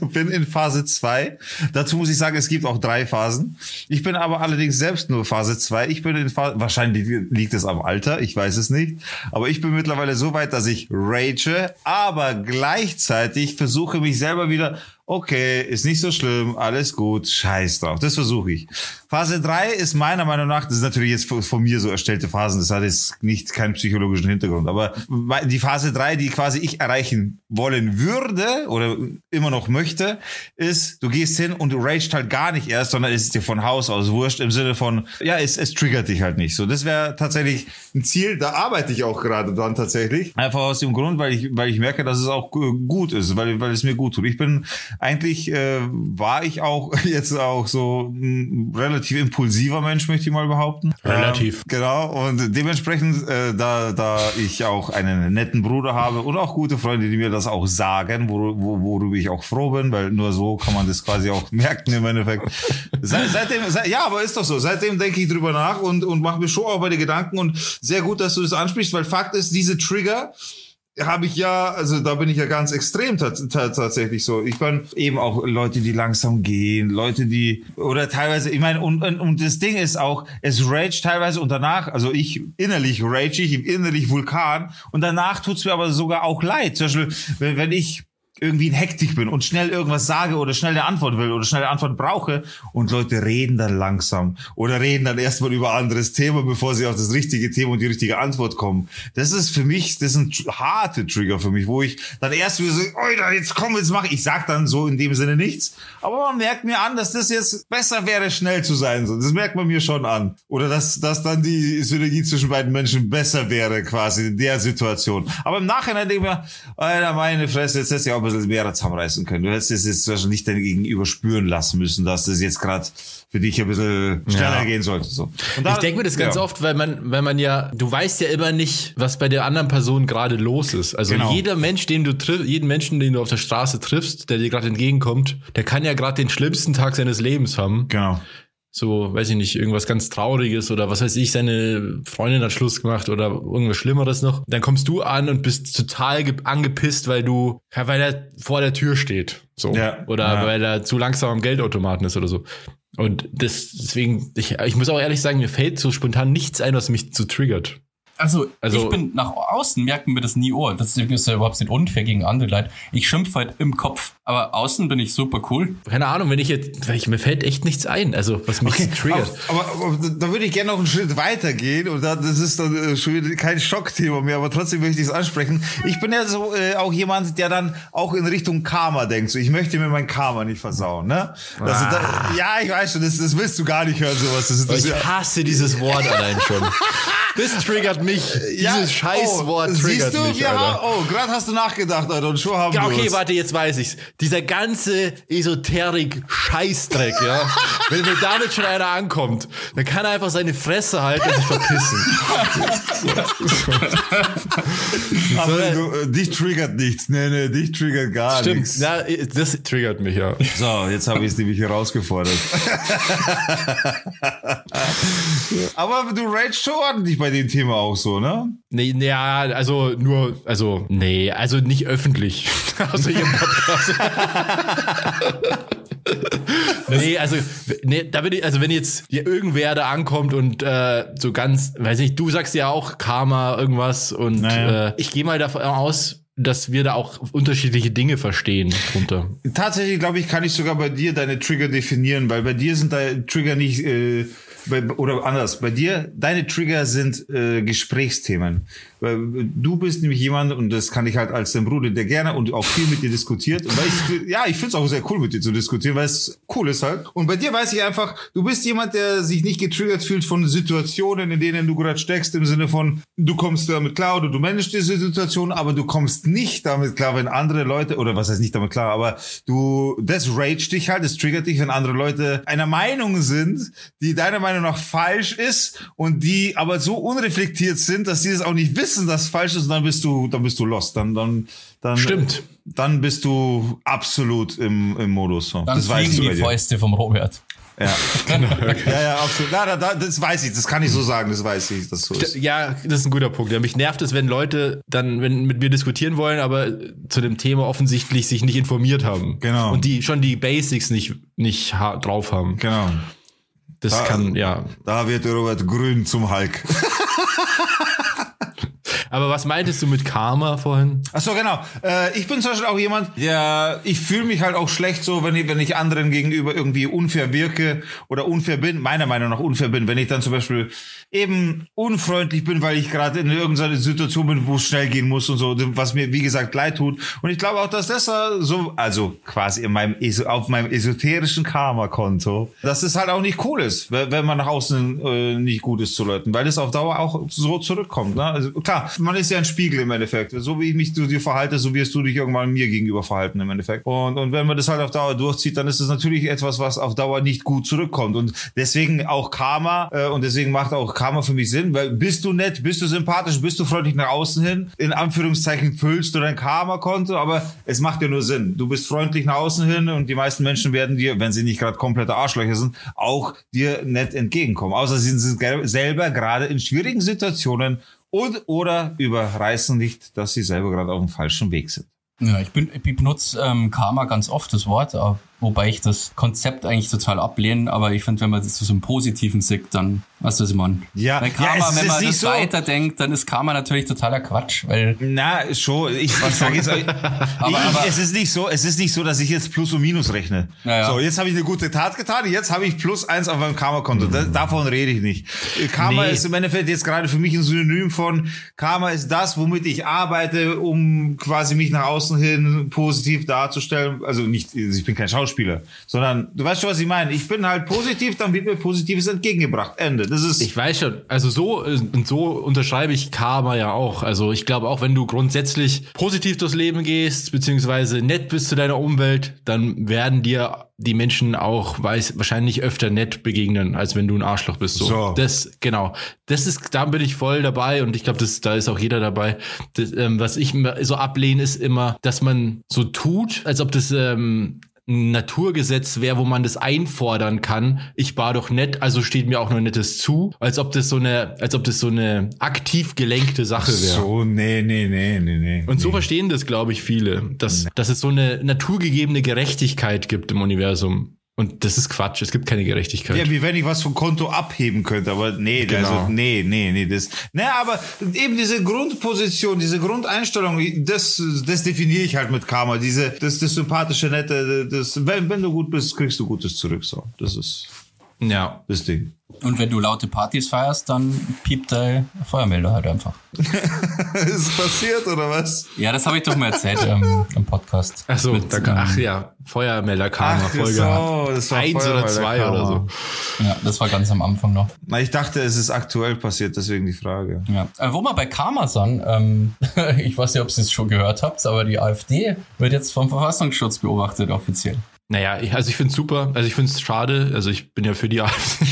[laughs] bin in Phase 2. Dazu muss ich sagen, es gibt auch drei Phasen. Ich bin aber allerdings selbst nur Phase 2. Ich bin in Phase, wahrscheinlich liegt es am Alter, ich weiß es nicht. Aber ich bin mittlerweile so weit, dass ich rage, aber gleichzeitig versuche mich selber wieder okay, ist nicht so schlimm, alles gut, scheiß drauf. Das versuche ich. Phase 3 ist meiner Meinung nach, das ist natürlich jetzt von mir so erstellte Phasen, das hat jetzt nicht keinen psychologischen Hintergrund, aber die Phase 3, die quasi ich erreichen wollen würde oder immer noch möchte, ist, du gehst hin und du ragest halt gar nicht erst, sondern es ist dir von Haus aus wurscht im Sinne von, ja, es, es triggert dich halt nicht. So, das wäre tatsächlich ein Ziel, da arbeite ich auch gerade dran tatsächlich. Einfach aus dem Grund, weil ich, weil ich merke, dass es auch gut ist, weil, weil es mir gut tut. Ich bin eigentlich, äh, war ich auch [laughs] jetzt auch so relativ impulsiver Mensch, möchte ich mal behaupten. Relativ. Ähm, genau. Und dementsprechend, äh, da, da ich auch einen netten Bruder habe und auch gute Freunde, die mir das auch sagen, wor wor worüber ich auch froh bin, weil nur so kann man das quasi auch [laughs] merken im Endeffekt. Seit, seitdem, seit, ja, aber ist doch so. Seitdem denke ich drüber nach und, und mache mir schon auch bei den Gedanken und sehr gut, dass du das ansprichst, weil Fakt ist, diese Trigger, habe ich ja, also da bin ich ja ganz extrem tatsächlich so. Ich bin eben auch Leute, die langsam gehen, Leute, die oder teilweise, ich meine, und, und, und das Ding ist auch, es rage teilweise und danach, also ich innerlich rage ich, innerlich Vulkan und danach tut's mir aber sogar auch leid. Zum Beispiel, wenn, wenn ich irgendwie in Hektik bin und schnell irgendwas sage oder schnell eine Antwort will oder schnell eine Antwort brauche und Leute reden dann langsam oder reden dann erstmal über anderes Thema, bevor sie auf das richtige Thema und die richtige Antwort kommen. Das ist für mich, das sind harte Trigger für mich, wo ich dann erst wieder so, Oida, jetzt komm, jetzt mach ich. Ich sag dann so in dem Sinne nichts, aber man merkt mir an, dass das jetzt besser wäre, schnell zu sein. Das merkt man mir schon an. Oder dass, dass dann die Synergie zwischen beiden Menschen besser wäre, quasi in der Situation. Aber im Nachhinein denke ich mir, Alter, meine Fresse, jetzt ist ja auch bisschen mehr zusammenreißen können. Du hättest es jetzt wahrscheinlich nicht dein Gegenüber spüren lassen müssen, dass das jetzt gerade für dich ein bisschen schneller ja. gehen sollte. So. Da, ich denke mir das ganz ja. oft, weil man, weil man ja, du weißt ja immer nicht, was bei der anderen Person gerade los ist. Also genau. jeder Mensch, den du triffst, jeden Menschen, den du auf der Straße triffst, der dir gerade entgegenkommt, der kann ja gerade den schlimmsten Tag seines Lebens haben. Genau so, weiß ich nicht, irgendwas ganz Trauriges oder was weiß ich, seine Freundin hat Schluss gemacht oder irgendwas Schlimmeres noch. Dann kommst du an und bist total angepisst, weil du, weil er vor der Tür steht. So. Ja, oder ja. weil er zu langsam am Geldautomaten ist oder so. Und das, deswegen, ich, ich muss auch ehrlich sagen, mir fällt so spontan nichts ein, was mich zu triggert. Also, also, ich bin nach außen, merken wir das nie oh, das ist ja überhaupt nicht unfair gegen andere Leute. Ich schimpfe halt im Kopf, aber außen bin ich super cool. Keine Ahnung, wenn ich jetzt, ich, mir fällt echt nichts ein, also was mich okay, triggert. Aber, aber, aber, da würde ich gerne noch einen Schritt weiter gehen und da, das ist dann äh, schon wieder kein Schockthema mehr, aber trotzdem möchte ich es ansprechen. Ich bin ja so äh, auch jemand, der dann auch in Richtung Karma denkt. So, ich möchte mir mein Karma nicht versauen, ne? Also, ah. da, ja, ich weiß schon, das, das willst du gar nicht hören, sowas. Das das, ich hasse dieses Wort allein schon. [laughs] Das triggert mich. Ja, Dieses Scheißwort oh, triggert siehst du, mich, Alter. oh, gerade hast du nachgedacht, Alter, und schon haben ja, Okay, warte, jetzt weiß ich's. Dieser ganze Esoterik-Scheißdreck, ja. Wenn mir damit schon einer ankommt, dann kann er einfach seine Fresse halten und sich verpissen. [laughs] Aber du, äh, dich triggert nichts. Nee, nee, dich triggert gar Stimmt. nichts. Ja, das triggert mich, ja. So, jetzt habe ich es nämlich herausgefordert. [laughs] Aber du rage schon ordentlich bei dem Thema auch so, ne? Nee, ja, also nur, also, nee, also nicht öffentlich. [laughs] Außer hier im Podcast. [laughs] nee, also, nee, da bin ich, also wenn jetzt hier irgendwer da ankommt und äh, so ganz, weiß nicht, du sagst ja auch Karma, irgendwas und naja. äh, ich gehe mal davon aus, dass wir da auch unterschiedliche Dinge verstehen drunter. Tatsächlich, glaube ich, kann ich sogar bei dir deine Trigger definieren, weil bei dir sind da Trigger nicht äh, oder anders, bei dir, deine Trigger sind äh, Gesprächsthemen. Du bist nämlich jemand, und das kann ich halt als dein Bruder, der gerne und auch viel mit dir diskutiert. Ich, ja, ich finde es auch sehr cool, mit dir zu diskutieren, weil es cool ist halt. Und bei dir weiß ich einfach, du bist jemand, der sich nicht getriggert fühlt von Situationen, in denen du gerade steckst, im Sinne von, du kommst damit klar oder du managst diese Situation, aber du kommst nicht damit klar, wenn andere Leute, oder was heißt nicht damit klar, aber du, das rage dich halt, das triggert dich, wenn andere Leute einer Meinung sind, die deiner Meinung nach falsch ist und die aber so unreflektiert sind, dass sie das auch nicht wissen wissen, dass falsch ist, dann bist du, dann bist du lost. Dann, dann, dann, Stimmt. Dann bist du absolut im, im Modus. Dann das fliegen die Fäuste vom Robert. Ja, [laughs] genau. Ja, ja, absolut. Na, da, das weiß ich, das kann ich so sagen, das weiß ich, dass so ist. Ja, das ist ein guter Punkt. Ja, mich nervt es, wenn Leute dann wenn mit mir diskutieren wollen, aber zu dem Thema offensichtlich sich nicht informiert haben. Genau. Und die schon die Basics nicht, nicht drauf haben. Genau. Das da, kann, ja. Da wird Robert Grün zum Hulk. [laughs] Aber was meintest du mit Karma vorhin? Ach so, genau. Äh, ich bin zum Beispiel auch jemand, der, ich fühle mich halt auch schlecht so, wenn ich, wenn ich anderen gegenüber irgendwie unfair wirke oder unfair bin, meiner Meinung nach unfair bin, wenn ich dann zum Beispiel eben unfreundlich bin, weil ich gerade in irgendeiner Situation bin, wo es schnell gehen muss und so, was mir, wie gesagt, leid tut. Und ich glaube auch, dass das so, also quasi in meinem, auf meinem esoterischen Karma-Konto, dass es halt auch nicht cool ist, wenn man nach außen äh, nicht gut ist zu Leuten, weil es auf Dauer auch so zurückkommt. Ne? Also klar, man ist ja ein Spiegel im Endeffekt. So wie ich mich zu dir verhalte, so wirst du dich irgendwann mir gegenüber verhalten im Endeffekt. Und, und wenn man das halt auf Dauer durchzieht, dann ist es natürlich etwas, was auf Dauer nicht gut zurückkommt. Und deswegen auch Karma, äh, und deswegen macht auch Karma für mich Sinn, weil bist du nett, bist du sympathisch, bist du freundlich nach außen hin, in Anführungszeichen füllst du dein Karma-Konto, aber es macht ja nur Sinn. Du bist freundlich nach außen hin und die meisten Menschen werden dir, wenn sie nicht gerade komplette Arschlöcher sind, auch dir nett entgegenkommen. Außer sie sind selber gerade in schwierigen Situationen und oder überreißen nicht, dass sie selber gerade auf dem falschen Weg sind. Ja, ich, bin, ich benutze ähm, Karma ganz oft, das Wort, wobei ich das Konzept eigentlich total ablehne, aber ich finde, wenn man das zu so einem Positiven sieht, dann, weißt du, was ich meine? Ja, weil Karma, ja, wenn man das so weiterdenkt, dann ist Karma natürlich totaler Quatsch, weil... Na, schon, ich, [laughs] ich sage jetzt, aber, aber, es ist nicht so, es ist nicht so, dass ich jetzt Plus und Minus rechne. Ja. So, jetzt habe ich eine gute Tat getan, jetzt habe ich Plus eins auf meinem Karma-Konto. Mhm. Davon rede ich nicht. Karma nee. ist im Endeffekt jetzt gerade für mich ein Synonym von, Karma ist das, womit ich arbeite, um quasi mich nach außen hin positiv darzustellen. Also nicht, ich bin kein Schauspieler, Schauspieler, sondern du weißt schon, was ich meine. Ich bin halt positiv, dann wird mir Positives entgegengebracht. Ende. Das ist. Ich weiß schon. Also so und so unterschreibe ich Karma ja auch. Also ich glaube auch, wenn du grundsätzlich positiv durchs Leben gehst, beziehungsweise nett bist zu deiner Umwelt, dann werden dir die Menschen auch weiß, wahrscheinlich öfter nett begegnen, als wenn du ein Arschloch bist. So. so. Das, genau. Das ist, da bin ich voll dabei und ich glaube, das, da ist auch jeder dabei. Das, ähm, was ich so ablehne, ist immer, dass man so tut, als ob das ähm, ein Naturgesetz wäre, wo man das einfordern kann. Ich war doch nett, also steht mir auch nur Nettes zu, als ob das so eine, als ob das so eine aktiv gelenkte Sache wäre. So, nee, nee, nee, nee, nee. Und so verstehen das, glaube ich, viele, dass, nee. dass es so eine naturgegebene Gerechtigkeit gibt im Universum. Und das ist Quatsch, es gibt keine Gerechtigkeit. Ja, wie wenn ich was vom Konto abheben könnte, aber nee, genau. also, nee, nee, nee, das, naja, aber eben diese Grundposition, diese Grundeinstellung, das, das definiere ich halt mit Karma, diese, das, das sympathische, nette, das, wenn, wenn du gut bist, kriegst du Gutes zurück, so, das ist, ja, das Ding. Und wenn du laute Partys feierst, dann piept dein Feuermelder halt einfach. [laughs] ist passiert oder was? Ja, das habe ich doch mal erzählt ähm, im Podcast. Ach so, Mit, da, ähm, ach ja, Feuermelder kam ach, Folge so, das war eins oder zwei Karma. oder so. Ja, das war ganz am Anfang noch. Na, ich dachte, es ist aktuell passiert, deswegen die Frage. Ja, äh, wo wir bei Karma sind, ähm, [laughs] ich weiß nicht, ob ihr es schon gehört habt, aber die AfD wird jetzt vom Verfassungsschutz beobachtet offiziell. Naja, ich, also ich finde es super. Also ich finde es schade. Also ich bin ja für die [laughs] AfD.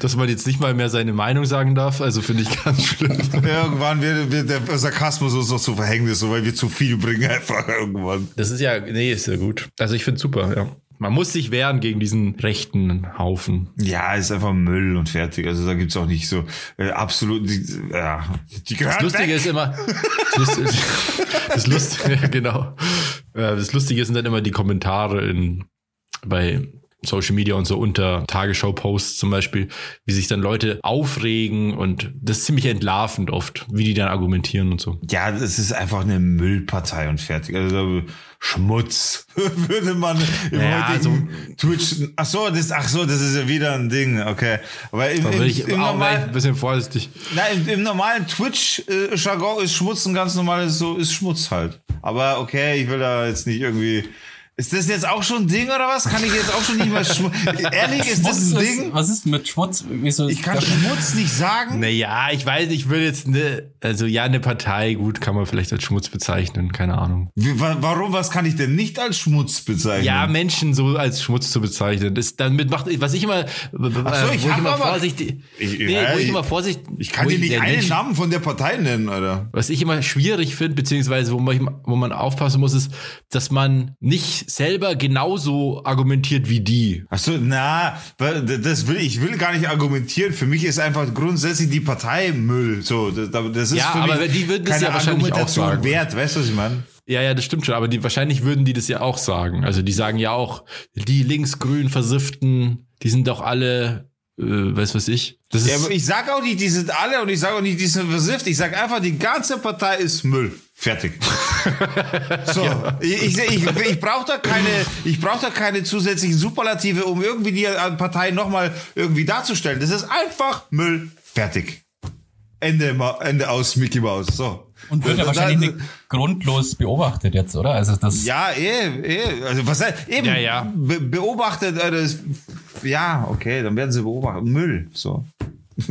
Dass man jetzt nicht mal mehr seine Meinung sagen darf. Also finde ich [laughs] ganz schlimm. irgendwann wird, wird der Sarkasmus uns noch zu Verhängnis, weil wir zu viel bringen einfach irgendwann. Das ist ja, nee, ist ja gut. Also ich finde es super, ja. Man muss sich wehren gegen diesen rechten Haufen. Ja, ist einfach Müll und fertig. Also da gibt's auch nicht so äh, absolut. Die, ja, die das Lustige weg. ist immer. Das Lustige, [laughs] das Lustige, [laughs] genau. Das Lustige sind dann immer die Kommentare in, bei Social Media und so unter Tagesschau-Posts zum Beispiel, wie sich dann Leute aufregen und das ist ziemlich entlarvend oft, wie die dann argumentieren und so. Ja, das ist einfach eine Müllpartei und fertig. Also Schmutz [laughs] würde man im naja, heutigen also, Twitch. Ach so, das, ach so, das ist ja wieder ein Ding. Okay, aber im, bin ich im, normalen, ein bisschen vorsichtig. Nein, im, im normalen Twitch-Jargon ist Schmutz ein ganz normales so ist Schmutz halt. Aber okay, ich will da jetzt nicht irgendwie ist das jetzt auch schon ein Ding oder was? Kann ich jetzt auch schon nicht mehr Schmutz? [laughs] Ehrlich, ist das ein Ding? Was ist mit Schmutz? Wieso ich kann Schmutz nicht sagen. Naja, ich weiß, ich will jetzt ne, also ja, eine Partei, gut, kann man vielleicht als Schmutz bezeichnen, keine Ahnung. Wie, warum, was kann ich denn nicht als Schmutz bezeichnen? Ja, Menschen so als Schmutz zu bezeichnen. Das damit macht, was ich immer, Ach so, ich, ich immer vorsichtig, ich, nee, wo ich immer vorsichtig, ich kann dir nicht einen Menschen, Namen von der Partei nennen, oder? Was ich immer schwierig finde, beziehungsweise wo man, wo man aufpassen muss, ist, dass man nicht selber genau genauso argumentiert wie die. Ach so, na, das will ich will gar nicht argumentieren. Für mich ist einfach grundsätzlich die Partei Müll. So, das ist ja, für aber mich die würden das ja wahrscheinlich auch sagen. wert. Weißt du, was ich meine? Ja, ja, das stimmt schon, aber die wahrscheinlich würden die das ja auch sagen. Also die sagen ja auch, die linksgrün versifften, die sind doch alle äh, weiß was ich. Das Ja, ist, ich sag auch nicht, die sind alle und ich sage auch nicht, die sind versifft. Ich sag einfach, die ganze Partei ist Müll. Fertig. [laughs] So, ich, ich, ich, ich brauche da keine, ich brauche da keine zusätzlichen Superlative, um irgendwie die Partei nochmal irgendwie darzustellen. Das ist einfach Müll. Fertig. Ende, Ende aus Mickey Mouse. So. Und wird ja wahrscheinlich nicht grundlos beobachtet jetzt, oder? Also das Ja, eh, eh. Also was heißt, eben, Ja, ja. Be beobachtet, das, ja, okay, dann werden sie beobachtet. Müll, so. [laughs]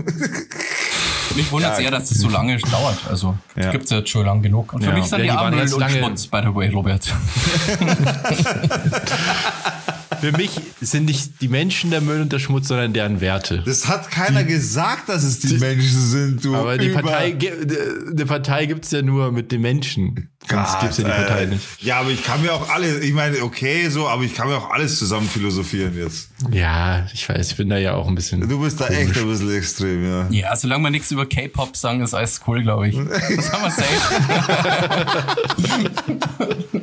mich wundert Ja. eher, dass das so lange dauert. Also Ja. gibt's ja jetzt schon lang genug. Und für Ja. mich sind Ja, die die auch waren Müll jetzt und lange- Schmutz, by the way, Robert. [laughs] [laughs] für mich sind nicht die Menschen der Müll und der Schmutz, sondern deren Werte. Das hat keiner gesagt, dass es die, Menschen sind, du. Aber die Über- Partei, die- die Partei gibt's ja nur mit den Menschen. Sonst Gott, gibt's ja die Partei äh, nicht. Ja, aber ich kann mir auch alle, ich meine, okay, so, aber ich kann mir auch alles zusammen philosophieren jetzt. Ja, ich weiß, ich bin da ja auch ein bisschen. Du bist da echt ein bisschen extrem, ja. Ja, solange wir nichts über K-Pop sagen, ist alles cool, glaube ich. [laughs] Das haben wir safe. [laughs]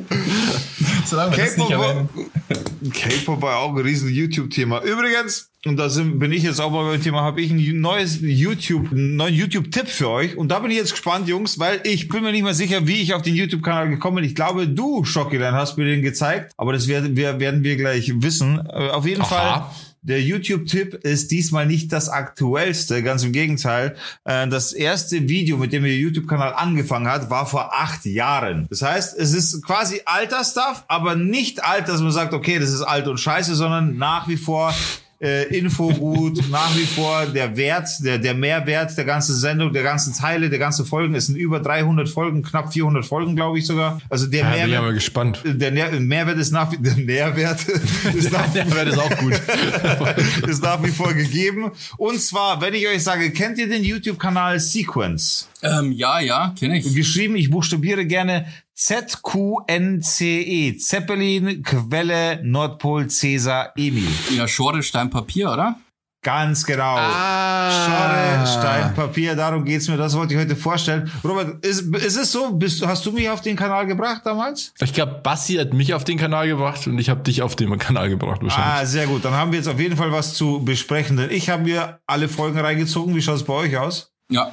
solange wir das nicht K-Pop erwähnen. war, K-Pop war auch ein riesen YouTube-Thema. Übrigens, und da sind, bin ich jetzt auch mal beim Thema, habe ich ein neues YouTube, einen neuen YouTube-Tipp für euch. Und da bin ich jetzt gespannt, Jungs, weil ich bin mir nicht mehr sicher, wie ich auf den YouTube-Kanal gekommen bin. Ich glaube, du, Schockilan, hast mir den gezeigt, aber das werden wir, werden wir gleich wissen. Äh, Auf jeden Aha. Fall. Der YouTube-Tipp ist diesmal nicht das aktuellste, ganz im Gegenteil. Äh, Das erste Video, mit dem der YouTube-Kanal angefangen hat, war vor acht Jahren. Das heißt, es ist quasi alter Stuff, aber nicht alt, dass man sagt, okay, das ist alt und scheiße, sondern nach wie vor äh, Infogut, [laughs] nach wie vor der Wert, der, der Mehrwert der ganzen Sendung, der ganzen Teile, der ganzen Folgen. Es sind über 300 Folgen, knapp 400 Folgen, glaube ich sogar. Also der Ja, bin ich Mehrwert, mal gespannt. der Mehrwert ist nach wie, der Nährwert [laughs] ist nach, Der wäre das auch gut. [laughs] ist nach wie vor gegeben. Und zwar, wenn ich euch sage, kennt ihr den YouTube-Kanal Sequence? Ähm, ja, ja, kenne ich. Geschrieben, ich buchstabiere gerne ZQNCE. Zeppelin, Quelle, Nordpol, Cäsar, Emil. Ja, Schore, Stein, Papier, oder? Ganz genau. Ah. Schore, Stein, Papier, darum geht's mir. Das wollte ich heute vorstellen. Robert, ist, ist es so? Bist, hast du mich auf den Kanal gebracht damals? Ich glaube, Bassi hat mich auf den Kanal gebracht und ich habe dich auf den Kanal gebracht wahrscheinlich. Ah, sehr gut. Dann haben wir jetzt auf jeden Fall was zu besprechen. Denn ich habe mir alle Folgen reingezogen. Wie schaut's bei euch aus? Ja,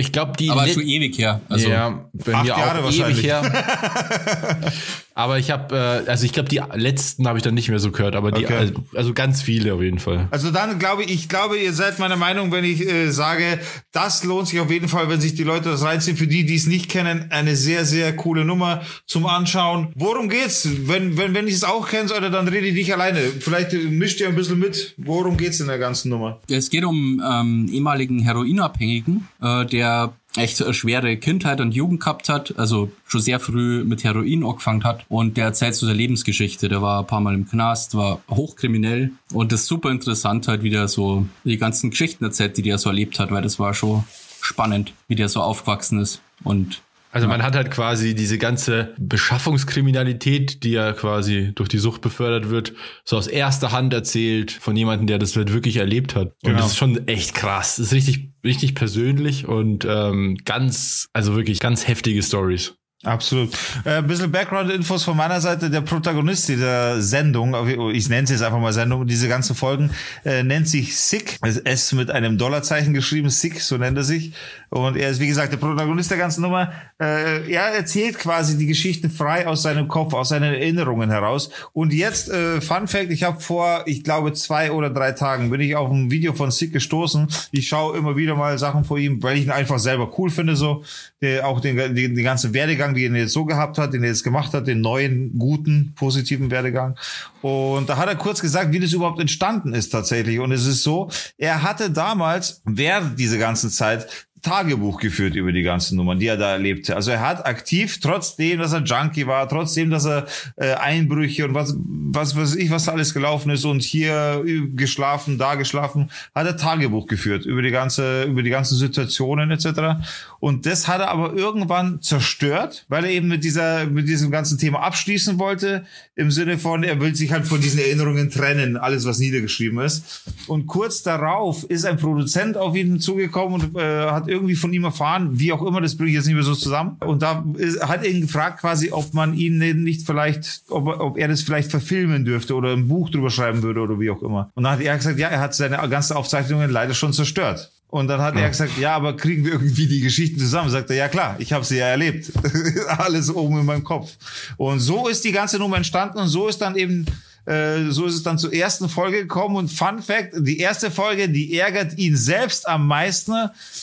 Ich glaube, die aber schon ewig her. Also, acht ja, bei mir Jahre auch wahrscheinlich. ewig her. [laughs] aber ich habe, äh, also ich glaube, die letzten habe ich dann nicht mehr so gehört, aber die, Okay. also, also ganz viele auf jeden Fall. Also dann glaube ich, ich glaube, ihr seid meiner Meinung, wenn ich äh, sage, das lohnt sich auf jeden Fall, wenn sich die Leute das reinziehen. Für die, die es nicht kennen, eine sehr, sehr coole Nummer zum Anschauen. Worum geht's? Wenn, wenn, wenn ich es auch kennen sollte, dann rede ich nicht alleine. Vielleicht äh, mischt ihr ein bisschen mit. Worum geht's in der ganzen Nummer? Es geht um ähm, ehemaligen Heroinabhängigen, äh, der echt eine schwere Kindheit und Jugend gehabt hat, also schon sehr früh mit Heroin angefangen hat. Und der erzählt so seine Lebensgeschichte. Der war ein paar Mal im Knast, war hochkriminell. Und das ist super interessant halt, wie der so die ganzen Geschichten erzählt, die der so erlebt hat, weil das war schon spannend, wie der so aufgewachsen ist. Und Also man hat halt quasi diese ganze Beschaffungskriminalität, die ja quasi durch die Sucht befördert wird, so aus erster Hand erzählt von jemandem, der das halt wirklich erlebt hat. Und Genau. das ist schon echt krass. Das ist richtig, richtig persönlich und ähm, ganz, also wirklich ganz heftige Stories. Absolut. Äh, ein bisschen Background-Infos von meiner Seite. Der Protagonist dieser Sendung, ich nenne es jetzt einfach mal Sendung, diese ganzen Folgen, äh, nennt sich Sick. S mit einem Dollarzeichen geschrieben, Sick, so nennt er sich. Und er ist, wie gesagt, der Protagonist der ganzen Nummer. Äh, er erzählt quasi die Geschichten frei aus seinem Kopf, aus seinen Erinnerungen heraus. Und jetzt, äh, Fun Fact, ich habe vor, ich glaube, zwei oder drei Tagen bin ich auf ein Video von Sick gestoßen. Ich schaue immer wieder mal Sachen vor ihm, weil ich ihn einfach selber cool finde, so. Der, auch den, den, den ganzen Werdegang, den er jetzt so gehabt hat, den er jetzt gemacht hat, den neuen, guten, positiven Werdegang. Und da hat er kurz gesagt, wie das überhaupt entstanden ist tatsächlich. Und es ist so, er hatte damals während dieser ganzen Zeit Tagebuch geführt über die ganzen Nummern, die er da erlebte. Also er hat aktiv, trotzdem, dass er Junkie war, trotzdem, dass er äh, Einbrüche und was, was weiß ich, was alles gelaufen ist und hier äh, geschlafen, da geschlafen, hat er Tagebuch geführt über die ganze, über die ganzen Situationen etc. Und das hat er aber irgendwann zerstört, weil er eben mit dieser, mit diesem ganzen Thema abschließen wollte, im Sinne von, er will sich halt von diesen Erinnerungen trennen, alles was niedergeschrieben ist. Und kurz darauf ist ein Produzent auf ihn zugekommen und äh, hat irgendwie von ihm erfahren, wie auch immer, das bringe ich jetzt nicht mehr so zusammen. Und da ist, hat ihn gefragt quasi, ob man ihn nicht vielleicht, ob, ob er das vielleicht verfilmen dürfte oder ein Buch drüber schreiben würde oder wie auch immer. Und dann hat er gesagt, ja, er hat seine ganzen Aufzeichnungen leider schon zerstört. Und dann hat ja. er gesagt, ja, aber kriegen wir irgendwie die Geschichten zusammen? Sagt er, ja klar, ich habe sie ja erlebt. [laughs] Alles oben in meinem Kopf. Und so ist die ganze Nummer entstanden und so ist dann eben äh, so ist es dann zur ersten Folge gekommen und Fun Fact, die erste Folge, die ärgert ihn selbst am meisten,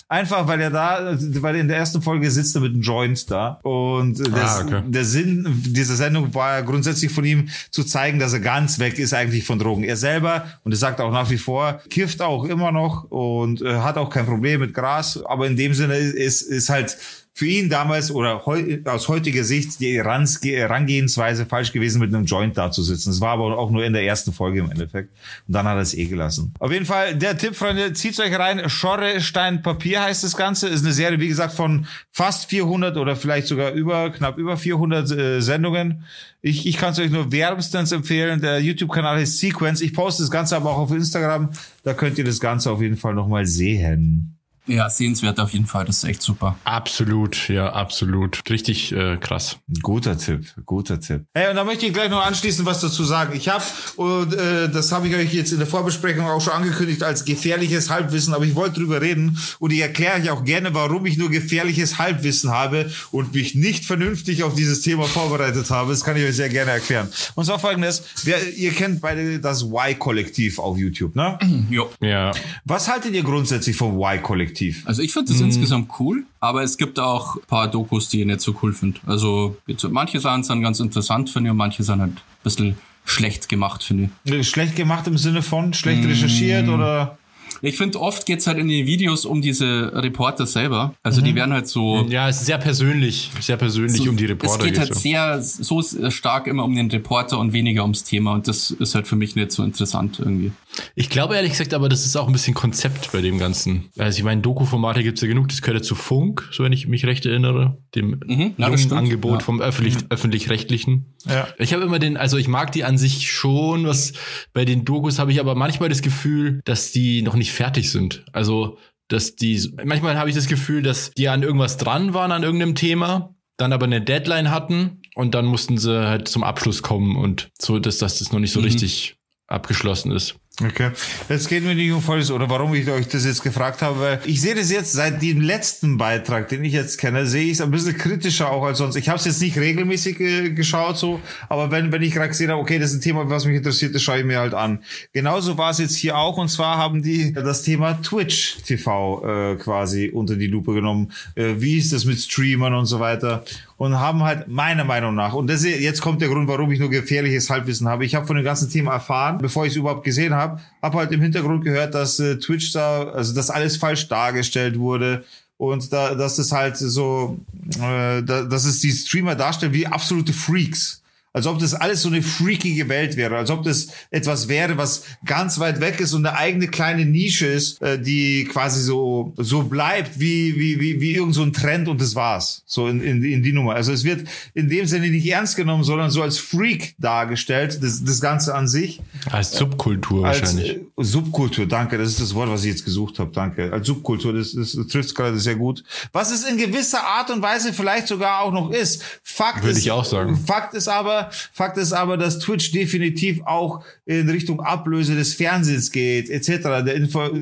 einfach weil er da, weil er in der ersten Folge sitzt er mit einem Joint da und das, ah, okay. der Sinn dieser Sendung war grundsätzlich von ihm zu zeigen, dass er ganz weg ist eigentlich von Drogen. Er selber, und er sagt auch nach wie vor, kifft auch immer noch und äh, hat auch kein Problem mit Gras, aber in dem Sinne ist, ist halt für ihn damals oder heu, aus heutiger Sicht die Herangehensweise falsch gewesen, mit einem Joint da zu sitzen. Das war aber auch nur in der ersten Folge im Endeffekt. Und dann hat er es eh gelassen. Auf jeden Fall, der Tipp, Freunde, zieht's euch rein. Schorre, Stein, Papier heißt das Ganze. Ist eine Serie, wie gesagt, von fast 400 oder vielleicht sogar über, knapp über 400 äh, Sendungen. Ich, ich kann es euch nur wärmstens empfehlen. Der YouTube-Kanal heißt Sequence. Ich poste das Ganze aber auch auf Instagram. Da könnt ihr das Ganze auf jeden Fall nochmal sehen. Ja, sehenswert auf jeden Fall. Das ist echt super. Absolut, ja, absolut. Richtig äh, krass. Guter Tipp, guter Tipp. Hey, und da möchte ich gleich noch anschließend was dazu sagen. Ich habe, und äh, das habe ich euch jetzt in der Vorbesprechung auch schon angekündigt, als gefährliches Halbwissen, aber ich wollte drüber reden und ich erkläre euch auch gerne, warum ich nur gefährliches Halbwissen habe und mich nicht vernünftig auf dieses Thema vorbereitet habe. Das kann ich euch sehr gerne erklären. Und zwar folgendes, wer, ihr kennt beide das Y-Kollektiv auf YouTube, ne? [clears throat] Jo. Ja. Was haltet ihr grundsätzlich vom Y-Kollektiv? Effektiv. Also ich finde das mhm. insgesamt cool, aber es gibt auch ein paar Dokus, die ich nicht so cool finde. Also manche Sachen sind ganz interessant, finde ich, und manche sind halt ein bisschen schlecht gemacht, finde ich. Schlecht gemacht im Sinne von schlecht mhm. recherchiert oder? Ich finde, oft geht's halt in den Videos um diese Reporter selber. Also mhm. die werden halt so. Ja, es ist sehr persönlich, sehr persönlich so, um die Reporter. Es geht halt so. sehr, so stark immer um den Reporter und weniger ums Thema. Und das ist halt für mich nicht so interessant irgendwie. Ich glaube ehrlich gesagt, aber das ist auch ein bisschen Konzept bei dem Ganzen. Also ich meine, Doku-Formate gibt's ja genug. Das gehört ja zu Funk, so wenn ich mich recht erinnere. Dem mhm, ja, Angebot ja. vom öffentlich, mhm. öffentlich-rechtlichen. Ja. Ich habe immer den, also ich mag die an sich schon, was bei den Dokus habe ich aber manchmal das Gefühl, dass die noch nicht fertig sind. Also, dass die, manchmal habe ich das Gefühl, dass die an irgendwas dran waren, an irgendeinem Thema, dann aber eine Deadline hatten und dann mussten sie halt zum Abschluss kommen und so, dass, dass das noch nicht so mhm. richtig abgeschlossen ist. Okay. Jetzt geht mir nicht um Folgendes oder warum ich euch das jetzt gefragt habe, weil ich sehe das jetzt seit dem letzten Beitrag, den ich jetzt kenne, sehe ich es ein bisschen kritischer auch als sonst. Ich habe es jetzt nicht regelmäßig äh, geschaut so, aber wenn, wenn ich gerade gesehen habe, okay, das ist ein Thema, was mich interessiert, das schaue ich mir halt an. Genauso war es jetzt hier auch und zwar haben die das Thema Twitch TV äh, quasi unter die Lupe genommen. Äh, wie ist das mit Streamern und so weiter? Und haben halt meiner Meinung nach, und das ist, jetzt kommt der Grund, warum ich nur gefährliches Halbwissen habe. Ich habe von dem ganzen Thema erfahren, bevor ich es überhaupt gesehen habe, habe halt im Hintergrund gehört, dass äh, Twitch da, also dass alles falsch dargestellt wurde und da, dass es halt so, äh, da, dass es die Streamer darstellen wie absolute Freaks als ob das alles so eine freakige Welt wäre, als ob das etwas wäre, was ganz weit weg ist und eine eigene kleine Nische ist, äh, die quasi so so bleibt wie wie wie wie irgend so ein Trend und das war's. So in, in, in die Nummer. Also es wird in dem Sinne nicht ernst genommen, sondern so als Freak dargestellt, das, das Ganze an sich. Als Subkultur als, wahrscheinlich. Äh, Subkultur, danke, das ist das Wort, was ich jetzt gesucht habe, danke. Als Subkultur, das, das, das trifft gerade sehr gut. Was es in gewisser Art und Weise vielleicht sogar auch noch ist. Fakt Würde ist, ich auch sagen. Fakt ist aber, Fakt ist aber, dass Twitch definitiv auch in Richtung Ablöse des Fernsehens geht, etc.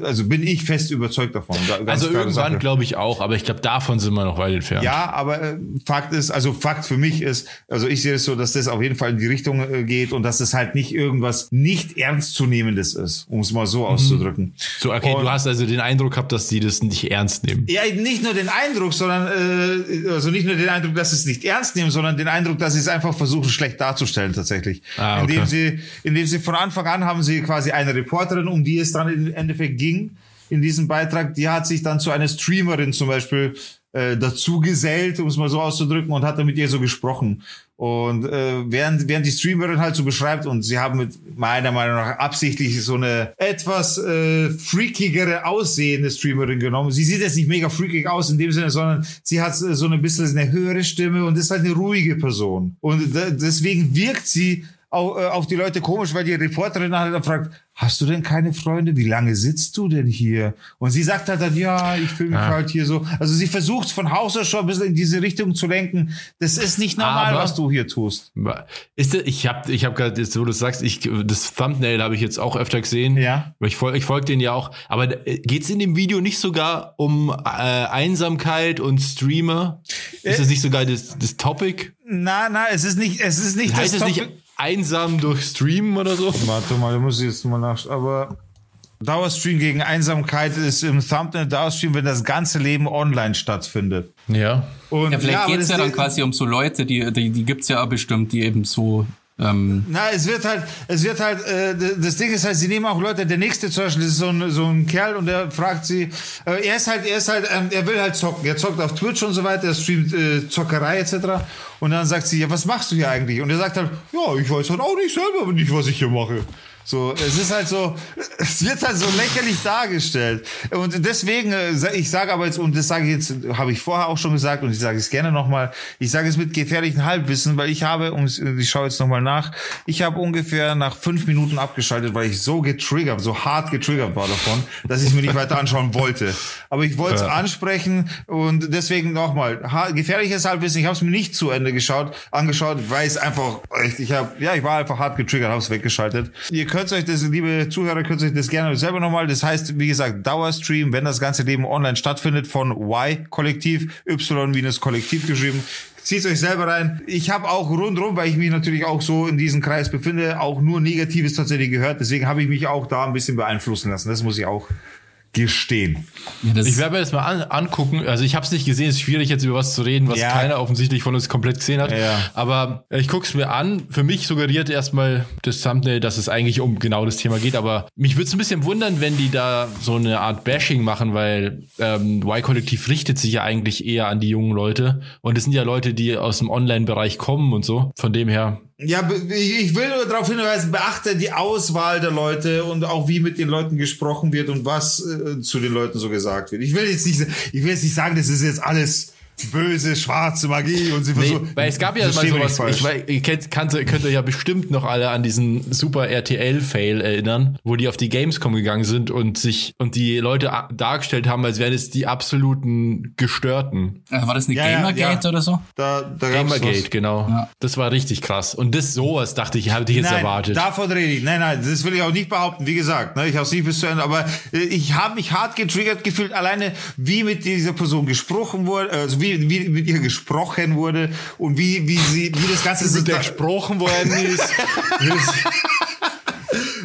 also bin ich fest überzeugt davon. also irgendwann glaube ich auch, aber ich glaube, davon sind wir noch weit entfernt. Ja, aber äh, Fakt ist, also Fakt für mich ist, also ich sehe es so, dass das auf jeden Fall in die Richtung äh, geht und dass es halt nicht irgendwas nicht ernstzunehmendes ist, um es mal so mhm. auszudrücken. So, okay, und, du hast also den Eindruck gehabt, dass die das nicht ernst nehmen. Ja, nicht nur den Eindruck, sondern äh, also nicht nur den Eindruck, dass sie es nicht ernst nehmen, sondern den Eindruck, dass sie es einfach versuchen, schlecht darzustellen tatsächlich. Ah, okay. Indem sie, indem sie von Anfang an haben sie quasi eine Reporterin, um die es dann im Endeffekt ging in diesem Beitrag, die hat sich dann zu einer Streamerin zum Beispiel äh, dazu gesellt, um es mal so auszudrücken, und hat dann mit ihr so gesprochen. Und äh, während, während die Streamerin halt so beschreibt, und sie haben mit meiner Meinung nach absichtlich so eine etwas äh, freakigere aussehende Streamerin genommen. Sie sieht jetzt nicht mega freakig aus in dem Sinne, sondern sie hat so ein bisschen eine höhere Stimme und ist halt eine ruhige Person. Und deswegen wirkt sie auf, äh, auf die Leute komisch, weil die Reporterin hat dann gefragt, hast du denn keine Freunde? Wie lange sitzt du denn hier? Und sie sagt halt dann, ja, ich fühle mich Ja. halt hier so. Also sie versucht von Haus aus schon ein bisschen in diese Richtung zu lenken. Das ist nicht normal, Aber- was du hier tust. Ist das, ich habe ich hab gerade, jetzt, wo du sagst, ich, das Thumbnail habe ich jetzt auch öfter gesehen. Ja. Ich folge ich folg denen ja auch. Aber äh, geht's in dem Video nicht sogar um äh, Einsamkeit und Streamer? Ist Äh, das nicht sogar das, das Topic? Na, na, es ist nicht, es ist nicht Heißt es das nicht Topic- einsam durch Streamen oder so? Warte mal, da muss ich jetzt mal nach. Aber Dauerstream gegen Einsamkeit ist im Thumbnail Dauerstream, wenn das ganze Leben online stattfindet. Ja. Und Ja, vielleicht aber geht's das ja dann quasi um so Leute, die, die, die gibt's ja auch bestimmt, die eben so, ähm, Na, es wird halt, es wird halt, äh, das Ding ist halt, sie nehmen auch Leute, der nächste zum Beispiel, das ist so ein, so ein Kerl und der fragt sie, äh, er ist halt, er ist halt, ähm, er will halt zocken, er zockt auf Twitch und so weiter, er streamt äh, Zockerei etc. Und dann sagt sie, ja, was machst du hier eigentlich? Und er sagt halt, ja, ich weiß halt auch nicht selber nicht, was ich hier mache. So, es ist halt so, es wird halt so lächerlich dargestellt. Und deswegen, äh, ich sage aber jetzt, und das sage ich jetzt, habe ich vorher auch schon gesagt und ich sage es gerne nochmal, ich sage es mit gefährlichem Halbwissen, weil ich habe, um, ich schaue jetzt nochmal nach, ich habe ungefähr nach fünf Minuten abgeschaltet, weil ich so getriggert, so hart getriggert war davon, dass ich es mir nicht weiter anschauen wollte. Aber ich wollte es Ja. ansprechen und deswegen nochmal, gefährliches Halbwissen, ich habe es mir nicht zu Ende geschaut, angeschaut, weil es einfach, ich habe, ja, ich war einfach hart getriggert, habe es weggeschaltet. Ihr könnt euch das, liebe Zuhörer, könnt euch das gerne selber nochmal, das heißt, wie gesagt, Dauerstream, wenn das ganze Leben online stattfindet, von Y-Kollektiv, Y-Kollektiv geschrieben, Zieht euch selber rein. Ich habe auch rundrum, weil ich mich natürlich auch so in diesem Kreis befinde, auch nur Negatives tatsächlich gehört. Deswegen habe ich mich auch da ein bisschen beeinflussen lassen. Das muss ich auch gestehen. ja, Ich werde mir das mal an, angucken. Also ich habe es nicht gesehen. Es ist schwierig jetzt über was zu reden, was Ja. keiner offensichtlich von uns komplett gesehen hat. Ja. Aber ich gucke es mir an. Für mich suggeriert erstmal das Thumbnail, dass es eigentlich um genau das Thema geht. Aber mich würde es ein bisschen wundern, wenn die da so eine Art Bashing machen, weil ähm, Y-Kollektiv richtet sich ja eigentlich eher an die jungen Leute. Und es sind ja Leute, die aus dem Online-Bereich kommen und so. Von dem her. Ja, ich will nur darauf hinweisen, beachte die Auswahl der Leute und auch wie mit den Leuten gesprochen wird und was äh, zu den Leuten so gesagt wird. Ich will jetzt nicht, ich will jetzt nicht sagen, das ist jetzt alles böse, schwarze Magie und sie Nee, versuchen. weil es gab ja mal sowas, ich weiß, ihr kennt, könnt euch ja bestimmt noch alle an diesen super RTL-Fail erinnern, wo die auf die Gamescom gegangen sind und sich und die Leute dargestellt haben, als wären es die absoluten Gestörten. äh, war das eine Ja, Gamergate ja. oder so? da, da Gamergate, was. genau. Ja. Das war richtig krass. Und das sowas dachte ich, hatte ich jetzt nein, erwartet. Davon rede ich. Nein, nein, das will ich auch nicht behaupten. Wie gesagt, ne, ich habe es nicht bis zu Ende, aber äh, ich habe mich hart getriggert gefühlt, alleine wie mit dieser Person gesprochen wurde, also wie, wie mit ihr gesprochen wurde und wie, wie sie, wie das Ganze so mit der da- gesprochen worden ist.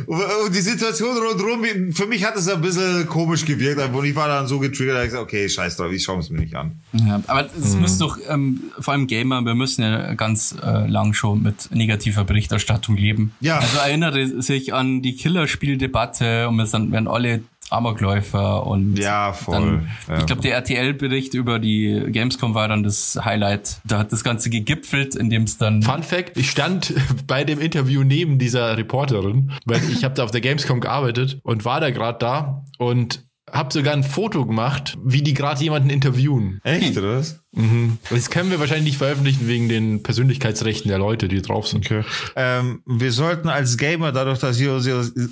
Und die Situation rundherum, für mich hat es ein bisschen komisch gewirkt, und ich war dann so getriggert, dass ich gesagt, okay, scheiß drauf, ich schaue es mir nicht an. Ja, aber es Mhm. muss doch, ähm, vor allem Gamer, wir müssen ja ganz äh, lang schon mit negativer Berichterstattung leben. Ja. Also erinnere sich an die Killerspieldebatte und wir sind, werden alle Amokläufer und Ja, voll. Dann, Ja. Ich glaube, der RTL-Bericht über die Gamescom war dann das Highlight. Da hat das Ganze gegipfelt, indem es dann Fun Fact, ich stand [laughs] bei dem Interview neben dieser Reporterin, weil ich habe da auf der Gamescom gearbeitet und war da gerade da und habe sogar ein Foto gemacht, wie die gerade jemanden interviewen. Echt, oder was? Mhm. Das können wir wahrscheinlich nicht veröffentlichen wegen den Persönlichkeitsrechten der Leute, die drauf sind. Okay. Ähm, wir sollten als Gamer, dadurch, dass wir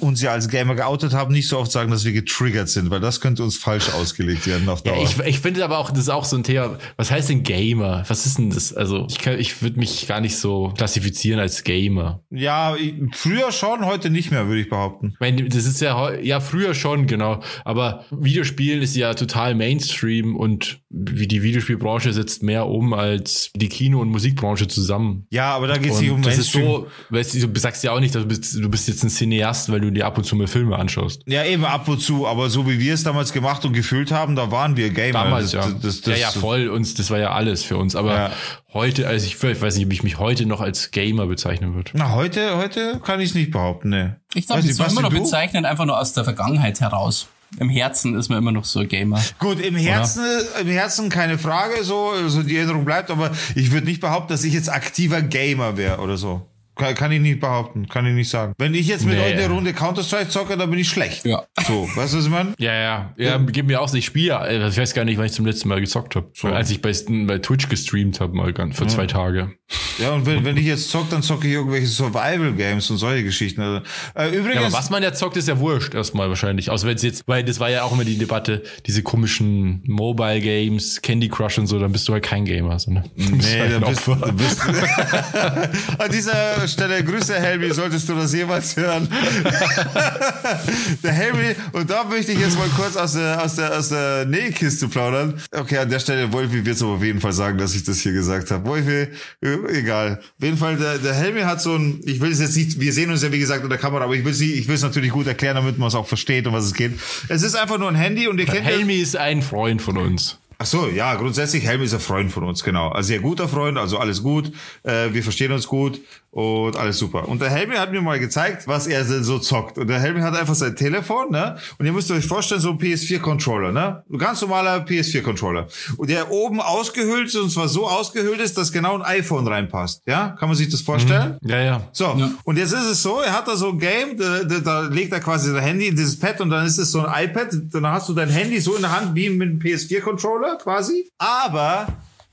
uns, ja als Gamer geoutet haben, nicht so oft sagen, dass wir getriggert sind, weil das könnte uns falsch ausgelegt werden auf Ja, Dauer. ich, ich finde aber auch, das ist auch so ein Thema. Was heißt denn Gamer? Was ist denn das? Also, ich, kann- ich würde mich gar nicht so klassifizieren als Gamer. ja, früher schon, heute nicht mehr, würde ich behaupten. Ich meine, das ist ja, ja, früher schon, genau. Aber Videospielen ist ja total Mainstream und wie die Videospielbranche setzt mehr um als die Kino- und Musikbranche zusammen. Ja, aber da geht es nicht um das ist so, weißt du, du sagst ja auch nicht, du bist, du bist jetzt ein Cineast, weil du dir ab und zu mal Filme anschaust. Ja, eben ab und zu, aber so wie wir es damals gemacht und gefühlt haben, da waren wir Gamer. Damals, Das- ja. das- das- ja, ja, voll. Uns, das war ja alles für uns. Aber Ja. heute, also ich, ich weiß nicht, ob ich mich heute noch als Gamer bezeichnen würde. Na, heute, heute kann ich es nicht behaupten, ne. Ich glaube, nicht, soll immer noch du? bezeichnen, einfach nur aus der Vergangenheit heraus. Im Herzen ist man immer noch so ein Gamer. Gut, im Herzen, im Herzen keine Frage, so, also die Erinnerung bleibt, aber ich würde nicht behaupten, dass ich jetzt aktiver Gamer wäre oder so. Kann, kann ich nicht behaupten, kann ich nicht sagen. Wenn ich jetzt mit Nee. euch eine Runde Counter-Strike zocke, dann bin ich schlecht. Ja. So, weißt du, was ich meine? Ja, ja. Ja, gib mir auch, ich spiele, äh, ich weiß gar nicht, wann ich zum letzten Mal gezockt habe. Als ich bei, bei Twitch gestreamt habe, mal ganz, für zwei Tage. Ja, und wenn, wenn ich jetzt zocke, dann zocke ich irgendwelche Survival-Games und solche Geschichten. Also, äh, übrigens, Ja, aber was man ja zockt, ist ja wurscht erstmal wahrscheinlich. Außer wenn es jetzt, weil das war ja auch immer die Debatte, diese komischen Mobile Games, Candy Crush und so, dann bist du halt kein Gamer. So, ne? Nee, [laughs] dann bist, du bist [laughs] [laughs] An dieser Stelle Grüße, Helmi, solltest du das jemals hören. [laughs] der Helmi, und da möchte ich jetzt mal kurz aus der, aus der, aus der Nähkiste plaudern. Okay, an der Stelle, Wolfi wird es aber auf jeden Fall sagen, dass ich das hier gesagt habe. Wolfi, äh, egal. Auf jeden Fall, der, der Helmi hat so ein, ich will es jetzt nicht, wir sehen uns ja wie gesagt in der Kamera, aber ich will es ich will es natürlich gut erklären, damit man es auch versteht, um was es geht. Es ist einfach nur ein Handy und ihr kennt ja- Helmi ist ein Freund von uns. Ach so, ja, grundsätzlich Helm ist ein Freund von uns, genau. Ein sehr guter Freund, also alles gut. Äh, wir verstehen uns gut und alles super. Und der Helmi hat mir mal gezeigt, was er so zockt. Und der Helmi hat einfach sein Telefon, ne? Und ihr müsst euch vorstellen, so ein PS4-Controller, ne? Ein ganz normaler PS4-Controller. Und der oben ausgehüllt ist, und zwar so ausgehüllt ist, dass genau ein iPhone reinpasst. Ja? Kann man sich das vorstellen? Ja, ja. So, und jetzt ist es so, er hat da so ein Game, da, da, da legt er quasi sein Handy in dieses Pad und dann ist es so ein iPad, dann hast du dein Handy so in der Hand wie mit einem PS4-Controller quasi. Aber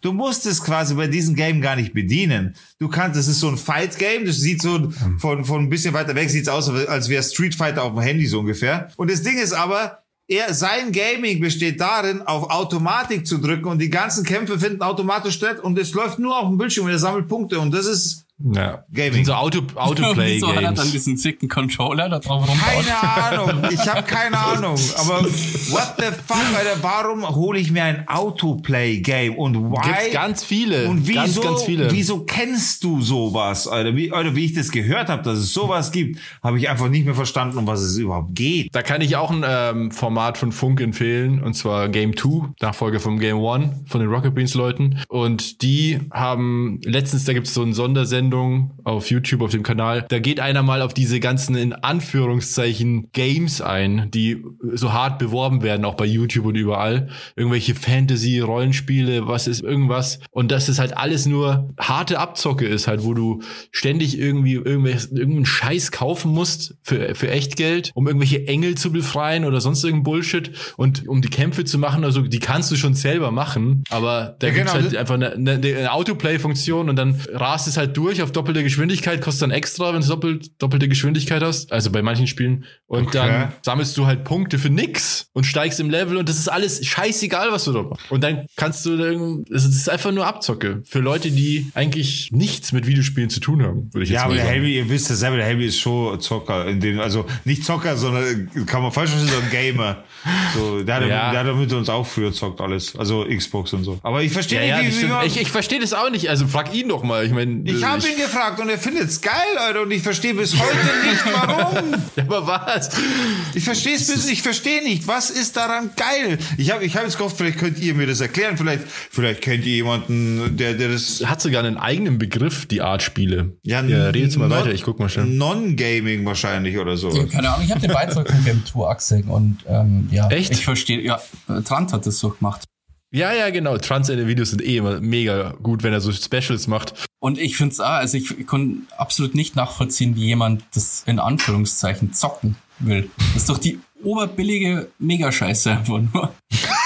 du musst es quasi bei diesem Game gar nicht bedienen. Du kannst, das ist so ein Fight-Game, das sieht so von, von ein bisschen weiter weg, sieht es aus, als wäre Street Fighter auf dem Handy so ungefähr. Und das Ding ist aber, er, sein Gaming besteht darin, auf Automatik zu drücken und die ganzen Kämpfe finden automatisch statt und es läuft nur auf dem Bildschirm und er sammelt Punkte und das ist ja. Gaming. So Auto, [laughs] Wieso hat er dann Autoplay-Games. diesen sicken Controller da drauf rumbaut? Keine Ahnung, [laughs] ich habe keine Ahnung. Aber what the fuck, Alter, warum hole ich mir ein Autoplay-Game und why? Gibt's ganz viele. und wieso, ganz, ganz viele. wieso kennst du sowas, Alter? Wie, Alter, wie ich das gehört habe, dass es sowas gibt, habe ich einfach nicht mehr verstanden, um was es überhaupt geht. Da kann ich auch ein ähm, Format von Funk empfehlen, und zwar Game 2, Nachfolger vom Game 1 von den Rocket Beans Leuten. Und die haben letztens, da gibt es so eine Sondersendung auf YouTube, auf dem Kanal, da geht einer mal auf diese ganzen in Anführungszeichen Games ein, die so hart beworben werden, auch bei YouTube und überall. Irgendwelche Fantasy, Rollenspiele, was ist irgendwas. Und dass es halt alles nur harte Abzocke ist, halt, wo du ständig irgendwie irgendeinen Scheiß kaufen musst für, für Echtgeld, um irgendwelche Engel zu befreien oder sonst irgendein Bullshit und um die Kämpfe zu machen. Also die kannst du schon selber machen, aber da Ja, gibt's genau, halt einfach eine, eine, eine Autoplay-Funktion und dann rast es halt durch auf doppelte Geschwindigkeit, kostet dann extra, wenn du doppelt, doppelte Geschwindigkeit hast. Also bei manchen Spielen. Und Okay. dann sammelst du halt Punkte für nix und steigst im Level und das ist alles scheißegal, was du da machst. Und dann kannst du da irgend- also ist einfach nur Abzocke für Leute, die eigentlich nichts mit Videospielen zu tun haben, würde ich jetzt Ja, aber der sagen. Helmi, ihr wisst ja selber, der Helmi ist schon Zocker, in dem, also nicht Zocker, sondern kann man falsch verstehen, sondern Gamer. So, der hat, Ja. der hat mit uns auch früher zockt alles, also Xbox und so. Aber ich verstehe Ja, ja, nicht, das wie, wie man, ich, ich verstehe das auch nicht. Also frag ihn doch mal. Ich meine, Ich habe ihn gefragt und er findet es geil, Alter, und ich verstehe bis heute nicht, warum. [laughs] Aber was? Ich verstehe es bis, ich verstehe nicht, was ist daran geil? Ich habe ich hab jetzt gehofft, vielleicht könnt ihr mir das erklären, vielleicht, vielleicht kennt ihr jemanden, der, der das, Hat sogar einen eigenen Begriff, die Art Spiele. ja, ja red jetzt mal non- weiter. Ich guck mal schnell. Non-Gaming wahrscheinlich oder so. Keine Ahnung, ich habe den Beitrag von Game 2 Axel und ähm, ja, Echt? ich verstehe, ja, Trant hat das so gemacht. Ja, ja, genau. Trans seine Videos sind eh immer mega gut, wenn er so Specials macht. Und ich finde es auch, also ich, ich kann absolut nicht nachvollziehen, wie jemand das in Anführungszeichen zocken will. Das ist doch die oberbillige Megascheiße einfach nur.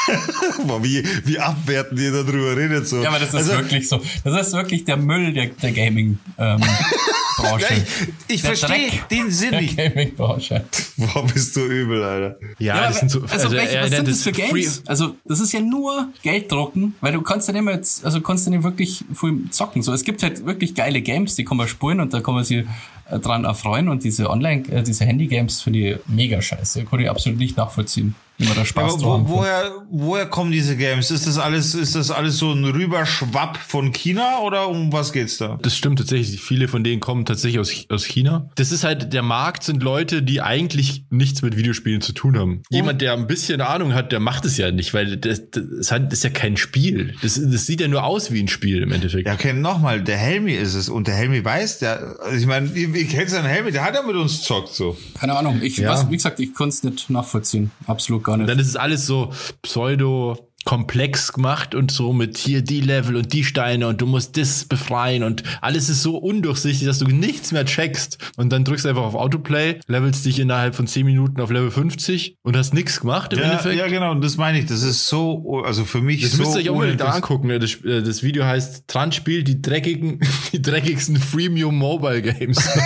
[laughs] Boah, wie, wie abwertend ihr darüber redet so. Ja, aber das ist Also, wirklich so. Das ist wirklich der Müll der, der [laughs] Gaming-Branche. Ja, ich ich verstehe den Sinn nicht. Gaming-Branche. Boah, bist du übel, Alter. Ja, Ja, das sind so. also, welche, er was sind das für Games? Also das ist ja nur Geld drucken, weil du kannst ja nicht mehr jetzt, also kannst du nicht wirklich viel zocken. So, es gibt halt wirklich geile Games, die kann man spielen und da kann man sich äh, dran erfreuen und diese Online, äh, diese Handy-Games finde ich mega scheiße. Kann ich absolut nicht nachvollziehen, man da Spaß Aber wo, woher, woher kommen diese Games? Ist das alles, ist das alles so ein Rüberschwapp von China oder um was geht's da? Das stimmt tatsächlich. Viele von denen kommen tatsächlich aus, aus China. Das ist halt, der Markt sind Leute, die eigentlich nichts mit Videospielen zu tun haben. Jemand, der ein bisschen Ahnung hat, der macht es ja nicht, weil das, das, ist halt- das ist ja kein Spiel. Das, das sieht ja nur aus wie ein Spiel im Endeffekt. Ja, okay, nochmal, der Helmi ist es und der Helmi weiß, der, also ich meine, ihr, ihr kennt seinen Helmi, der hat ja mit uns zockt so. Keine Ahnung, ich, Ja. was, wie gesagt, ich konnte es nicht nachvollziehen. Absolut gar nicht. Dann ist es alles so Pseudo komplex gemacht und so mit hier die Level und die Steine und du musst das befreien und alles ist so undurchsichtig, dass du nichts mehr checkst. Und dann drückst du einfach auf Autoplay, levelst dich innerhalb von 10 Minuten auf Level 50 und hast nichts gemacht im Ja, Endeffekt. ja, genau, und das meine ich. Das ist so, also für mich Das so müsst ihr euch unbedingt angucken. Das, äh, das Video heißt Trans spielt die dreckigen, [laughs] die dreckigsten Freemium Mobile Games. [laughs]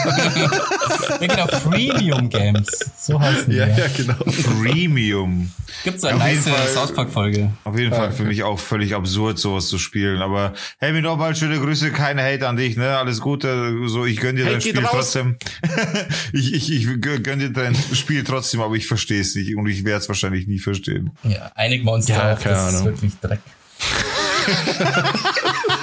Ja, genau, Freemium Games. So heißen die. ja, ja, genau. Premium. Gibt's eine nice. South Park Folge. Auf jeden Fall für mich auch völlig absurd, sowas zu spielen. Aber hey, mir nochmal schöne Grüße, keine Hate an dich, ne? Alles Gute. So, ich gönn dir Hate dein Spiel raus. trotzdem. [laughs] ich, ich, ich gönn dir dein Spiel trotzdem, aber ich verstehe es nicht und ich werde es wahrscheinlich nie verstehen. Ja, einigen wir uns Ja, drauf, keine das ist Ahnung. wirklich Dreck. [laughs]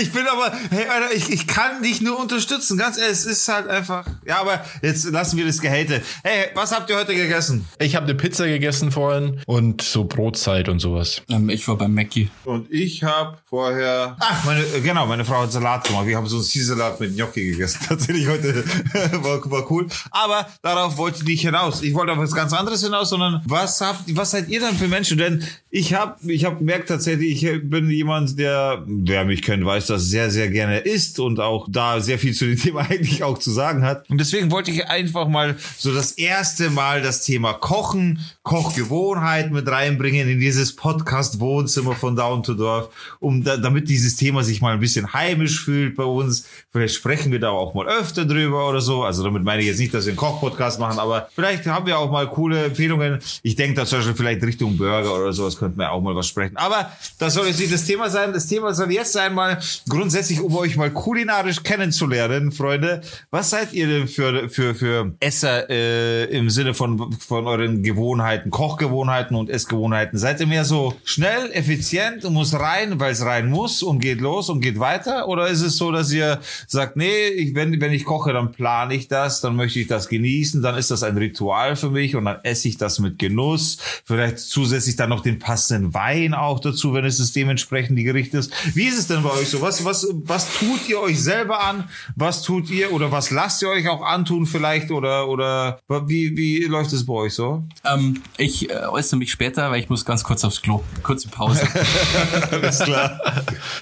Ich bin aber, hey, Alter, ich, ich kann dich nur unterstützen, ganz ehrlich, es ist halt einfach, ja, aber jetzt lassen wir das Gehate. Hey, was habt ihr heute gegessen? Ich habe eine Pizza gegessen vorhin und so Brotzeit und sowas. Ähm, ich war beim Mackie. Und ich habe vorher, ach, meine, äh, genau, meine Frau hat Salat gemacht. Wir haben so einen Zielsalat mit Gnocchi gegessen. [laughs] Tatsächlich heute [laughs] war, war cool. Aber darauf wollte ich nicht hinaus. Ich wollte auf was ganz anderes hinaus, sondern was habt, was seid ihr dann für Menschen? Denn ich habe, ich habe gemerkt tatsächlich, ich bin jemand, der, wer mich kennt, weiß, dass sehr, sehr gerne isst und auch da sehr viel zu dem Thema [laughs] eigentlich auch zu sagen hat. Und deswegen wollte ich einfach mal so das erste Mal das Thema Kochen, Kochgewohnheit mit reinbringen in dieses Podcast-Wohnzimmer von Down to Dorf, um da, damit dieses Thema sich mal ein bisschen heimisch fühlt bei uns. Vielleicht sprechen wir da auch mal öfter drüber oder so. Also damit meine ich jetzt nicht, dass wir einen Koch-Podcast machen, aber vielleicht haben wir auch mal coole Empfehlungen. Ich denke da zum Beispiel vielleicht Richtung Burger oder sowas könnten wir auch mal was sprechen. Aber das soll jetzt nicht das Thema sein. Das Thema soll jetzt sein mal grundsätzlich, um euch mal kulinarisch kennenzulernen, Freunde. Was seid ihr denn für, für, für Esser äh, im Sinne von, von euren Gewohnheiten, Kochgewohnheiten und Essgewohnheiten? Seid ihr mehr so schnell, effizient und muss rein, weil es rein muss und geht los und geht weiter? Oder ist es so, dass ihr sagt, nee, ich, wenn, wenn ich koche, dann plane ich das, dann möchte ich das genießen, dann ist das ein Ritual für mich und dann esse ich das mit Genuss. Vielleicht zusätzlich dann noch den passenden Wein auch dazu, wenn es das dementsprechend die Gericht ist. Wie ist es denn bei euch so? Was, was, was tut ihr euch selber an? Was tut ihr oder was lasst ihr euch auch antun vielleicht oder, oder wie, wie läuft es bei euch so? Ähm, ich äh, äußere mich später, weil ich muss ganz kurz aufs Klo. Kurze Pause. [laughs] Alles klar.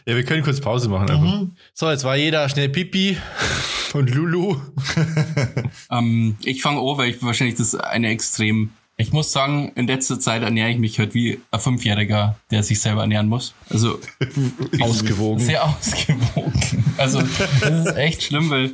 Ja, wir können kurz Pause machen. Einfach. So, jetzt war jeder schnell Pipi [laughs] und Lulu. [laughs] ähm, ich fange an, weil ich wahrscheinlich das eine extrem. Ich muss sagen, in letzter Zeit ernähre ich mich halt wie ein Fünfjähriger, der sich selber ernähren muss. Also Ausgewogen. sehr ausgewogen. Also das ist echt schlimm, weil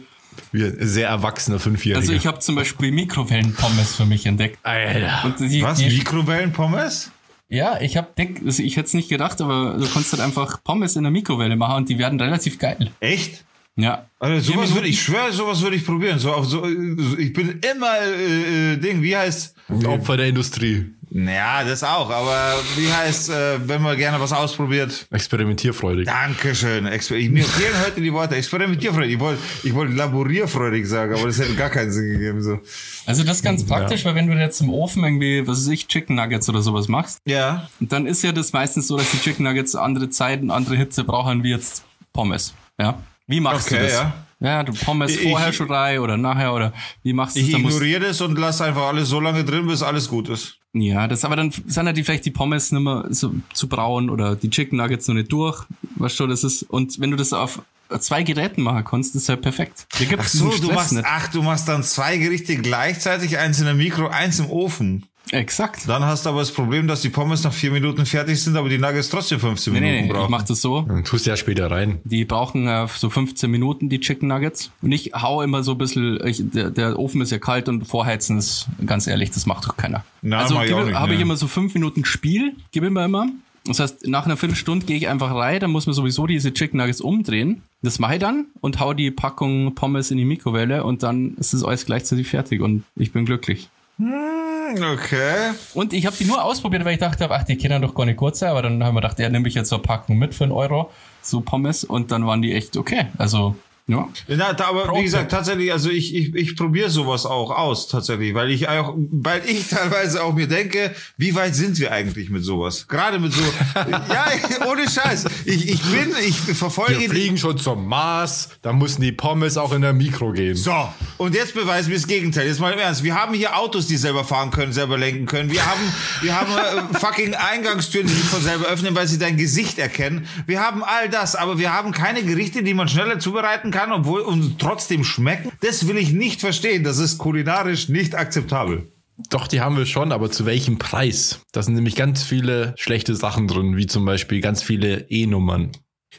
Wie ein sehr erwachsener Fünfjähriger. also ich habe zum Beispiel Mikrowellenpommes für mich entdeckt. Alter. Und die, Was? die, Mikrowellenpommes? ja, ich habe also ich hätte es nicht gedacht, aber du kannst halt einfach Pommes in der Mikrowelle machen und die werden relativ geil. Echt? Ja. Also sowas würde ich schwöre, sowas würde ich probieren. So auf so, so ich bin immer äh, äh, Ding, wie heißt Opfer der Industrie. Ja, das auch, aber wie heißt, äh, wenn man gerne was ausprobiert? Experimentierfreudig. Dankeschön. Exper ich, mir fehlen heute die Worte. Experimentierfreudig. Ich wollte ich wollte laborierfreudig sagen, aber das hätte gar keinen Sinn gegeben. So. Also das ist ganz praktisch, weil wenn du jetzt im Ofen irgendwie, was weiß ich, Chicken Nuggets oder sowas machst, Ja. dann ist ja das meistens so, dass die Chicken Nuggets andere Zeiten, andere Hitze brauchen wie jetzt Pommes. Ja. Wie machst Okay, du das? ja. Ja, du Pommes Ich- vorher schon rein oder nachher oder wie machst du Ich das? Da musst- ignoriere das und lasse einfach alles so lange drin, bis alles gut ist. Ja, das aber dann sind halt die vielleicht die Pommes nicht mehr so zu braun oder die Chicken Nuggets noch nicht durch. Weißt du, das ist, und wenn du das auf zwei Geräten machen kannst, ist halt perfekt. Ach so, du machst, nicht. ach, du machst dann zwei Gerichte gleichzeitig, eins in der Mikro, eins im Ofen. Exakt. Dann hast du aber das Problem, dass die Pommes nach vier Minuten fertig sind, aber die Nuggets trotzdem 15 Nee, Minuten nee, nee, ich brauchen. mach das so. Dann tust du ja später rein. Die brauchen äh, so 15 Minuten, die Chicken Nuggets. Und ich hau immer so ein bisschen, ich, der, der Ofen ist ja kalt und vorheizen ist, ganz ehrlich, das macht doch keiner. Na, also ich habe ich ne. immer so fünf Minuten Spiel, gebe immer immer. Das heißt, nach einer Viertelstunde gehe ich einfach rein, dann muss man sowieso diese Chicken Nuggets umdrehen. Das mache ich dann und hau die Packung Pommes in die Mikrowelle und dann ist das alles gleichzeitig fertig und ich bin glücklich. Hm, Okay. Und ich habe die nur ausprobiert, weil ich dachte, ach, die können doch gar nicht kurz sein. Aber dann haben wir gedacht, ja, nehme ich jetzt so Packung mit für einen Euro, so Pommes. Und dann waren die echt okay. Also Ja. Ja, da, aber Pro wie gesagt, tatsächlich, also ich, ich, ich probiere sowas auch aus, tatsächlich, weil ich auch, weil ich [laughs] teilweise auch mir denke, wie weit sind wir eigentlich mit sowas? Gerade mit so, [laughs] ja, ohne Scheiß. Ich, ich bin, ich verfolge Wir fliegen schon zum Mars, da müssen die Pommes auch in der Mikro gehen. So, und jetzt beweisen wir das Gegenteil. Jetzt mal im Ernst. Wir haben hier Autos, die selber fahren können, selber lenken können. Wir haben, wir haben äh, [laughs] fucking Eingangstüren, die sich von selber öffnen, weil sie dein Gesicht erkennen. Wir haben all das, aber wir haben keine Gerichte, die man schneller zubereiten kann, obwohl und trotzdem schmecken. Das will ich nicht verstehen. Das ist kulinarisch nicht akzeptabel. Doch, die haben wir schon, aber zu welchem Preis? Da sind nämlich ganz viele schlechte Sachen drin, wie zum Beispiel ganz viele E-Nummern.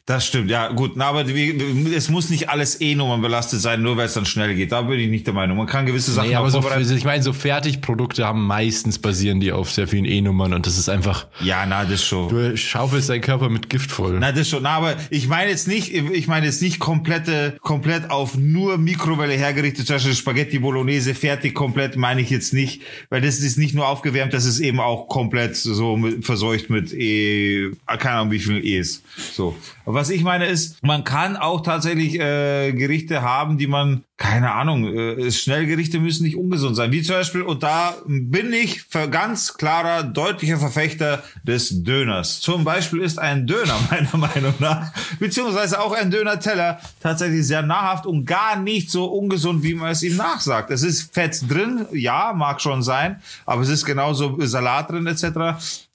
Das stimmt, ja gut. Na, aber wie, es muss nicht alles E-Nummern belastet sein, nur weil es dann schnell geht. Da bin ich nicht der Meinung. Man kann gewisse Sachen Nee, aber so, ich meine, so Fertigprodukte haben meistens basieren die auf sehr vielen E-Nummern und das ist einfach, Ja, na, das schon. du schaufelst deinen Körper mit Gift voll. Na, das schon. Na, aber ich meine jetzt nicht, ich meine jetzt nicht komplette, komplett auf nur Mikrowelle hergerichtet, zum Beispiel Spaghetti Bolognese fertig komplett, meine ich jetzt nicht, weil das ist nicht nur aufgewärmt, das ist eben auch komplett so mit, verseucht mit E, keine Ahnung wie viel E's. So. Was ich meine ist, man kann auch tatsächlich äh, Gerichte haben, die man, keine Ahnung, äh, Schnellgerichte müssen nicht ungesund sein. Wie zum Beispiel, und da bin ich für ganz klarer, deutlicher Verfechter des Döners. Zum Beispiel ist ein Döner [laughs] meiner Meinung nach, beziehungsweise auch ein Döner-Teller tatsächlich sehr nahrhaft und gar nicht so ungesund, wie man es ihm nachsagt. Es ist Fett drin, ja, mag schon sein, aber es ist genauso Salat drin etc.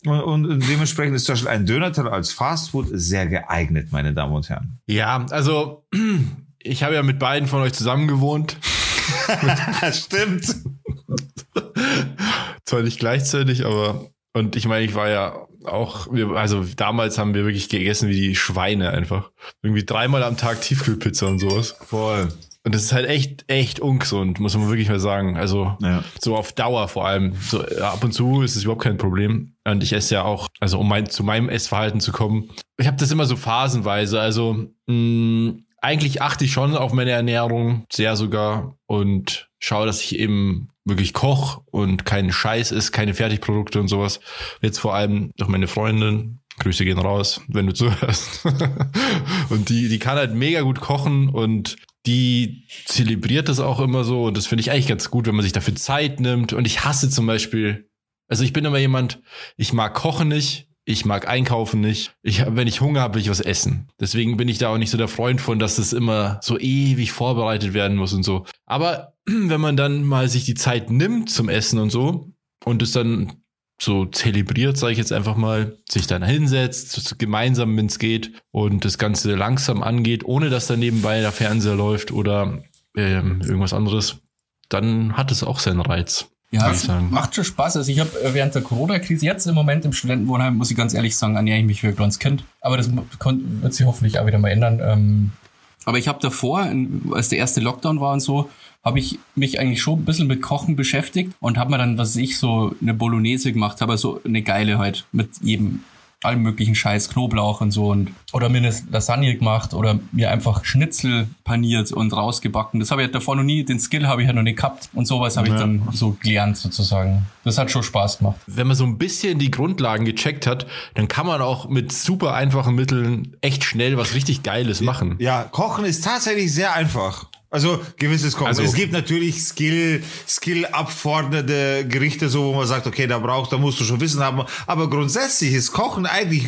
Und, und dementsprechend ist zum Beispiel ein Döner-Teller als Fastfood sehr geeignet, meine Damen und Herren. Ja, also [clears throat] ich habe ja mit beiden von euch zusammen gewohnt. [laughs] Stimmt. Zwar nicht gleichzeitig, aber und ich meine, ich war ja auch, wir, also damals haben wir wirklich gegessen wie die Schweine einfach. Irgendwie dreimal am Tag Tiefkühlpizza und sowas. Voll. Und das ist halt echt, echt ungesund, muss man wirklich mal sagen. Also Ja. so auf Dauer vor allem. So ab und zu ist es überhaupt kein Problem. Und ich esse ja auch, also um mein, zu meinem Essverhalten zu kommen. Ich habe das immer so phasenweise. Also mh, eigentlich achte ich schon auf meine Ernährung, sehr sogar. Und schaue, dass ich eben wirklich koch und keinen Scheiß ist, keine Fertigprodukte und sowas. Jetzt vor allem durch meine Freundin. Grüße gehen raus, wenn du [laughs] zuhörst. und die, die kann halt mega gut kochen und die zelebriert das auch immer so und das finde ich eigentlich ganz gut, wenn man sich dafür Zeit nimmt. Und ich hasse zum Beispiel, also ich bin immer jemand, ich mag kochen nicht, ich mag einkaufen nicht. Ich, wenn ich Hunger habe, will ich was essen. Deswegen bin ich da auch nicht so der Freund von, dass das immer so ewig vorbereitet werden muss und so. Aber [clears throat] wenn man dann mal sich die Zeit nimmt zum Essen und so und es dann so zelebriert, sage ich jetzt einfach mal, sich dann hinsetzt, gemeinsam, wenn es geht und das Ganze langsam angeht, ohne dass da nebenbei der Fernseher läuft oder ähm, irgendwas anderes, dann hat es auch seinen Reiz. Ja, es macht schon Spaß. Also ich habe während der Corona-Krise jetzt im Moment im Studentenwohnheim, muss ich ganz ehrlich sagen, ernähre ich mich wie ein kleines Kind. Aber das wird sich hoffentlich auch wieder mal ändern. Ähm, aber ich habe davor, als der erste Lockdown war und so, habe ich mich eigentlich schon ein bisschen mit Kochen beschäftigt und habe mir dann, was ich, so eine Bolognese gemacht, aber so eine geile halt mit jedem allem möglichen Scheiß, Knoblauch und so und oder mir eine Lasagne gemacht oder mir einfach Schnitzel paniert und rausgebacken. Das habe ich davor noch nie, den Skill habe ich ja noch nicht gehabt und sowas habe ich dann so gelernt sozusagen. Das hat schon Spaß gemacht. Wenn man so ein bisschen die Grundlagen gecheckt hat, dann kann man auch mit super einfachen Mitteln echt schnell was richtig Geiles machen. Ja, Kochen ist tatsächlich sehr einfach. Also gewisses Kochen. Also- es gibt natürlich Skill, Skill abfordernde Gerichte, so wo man sagt, okay, da brauchst, da musst du schon Wissen haben. Aber grundsätzlich ist Kochen eigentlich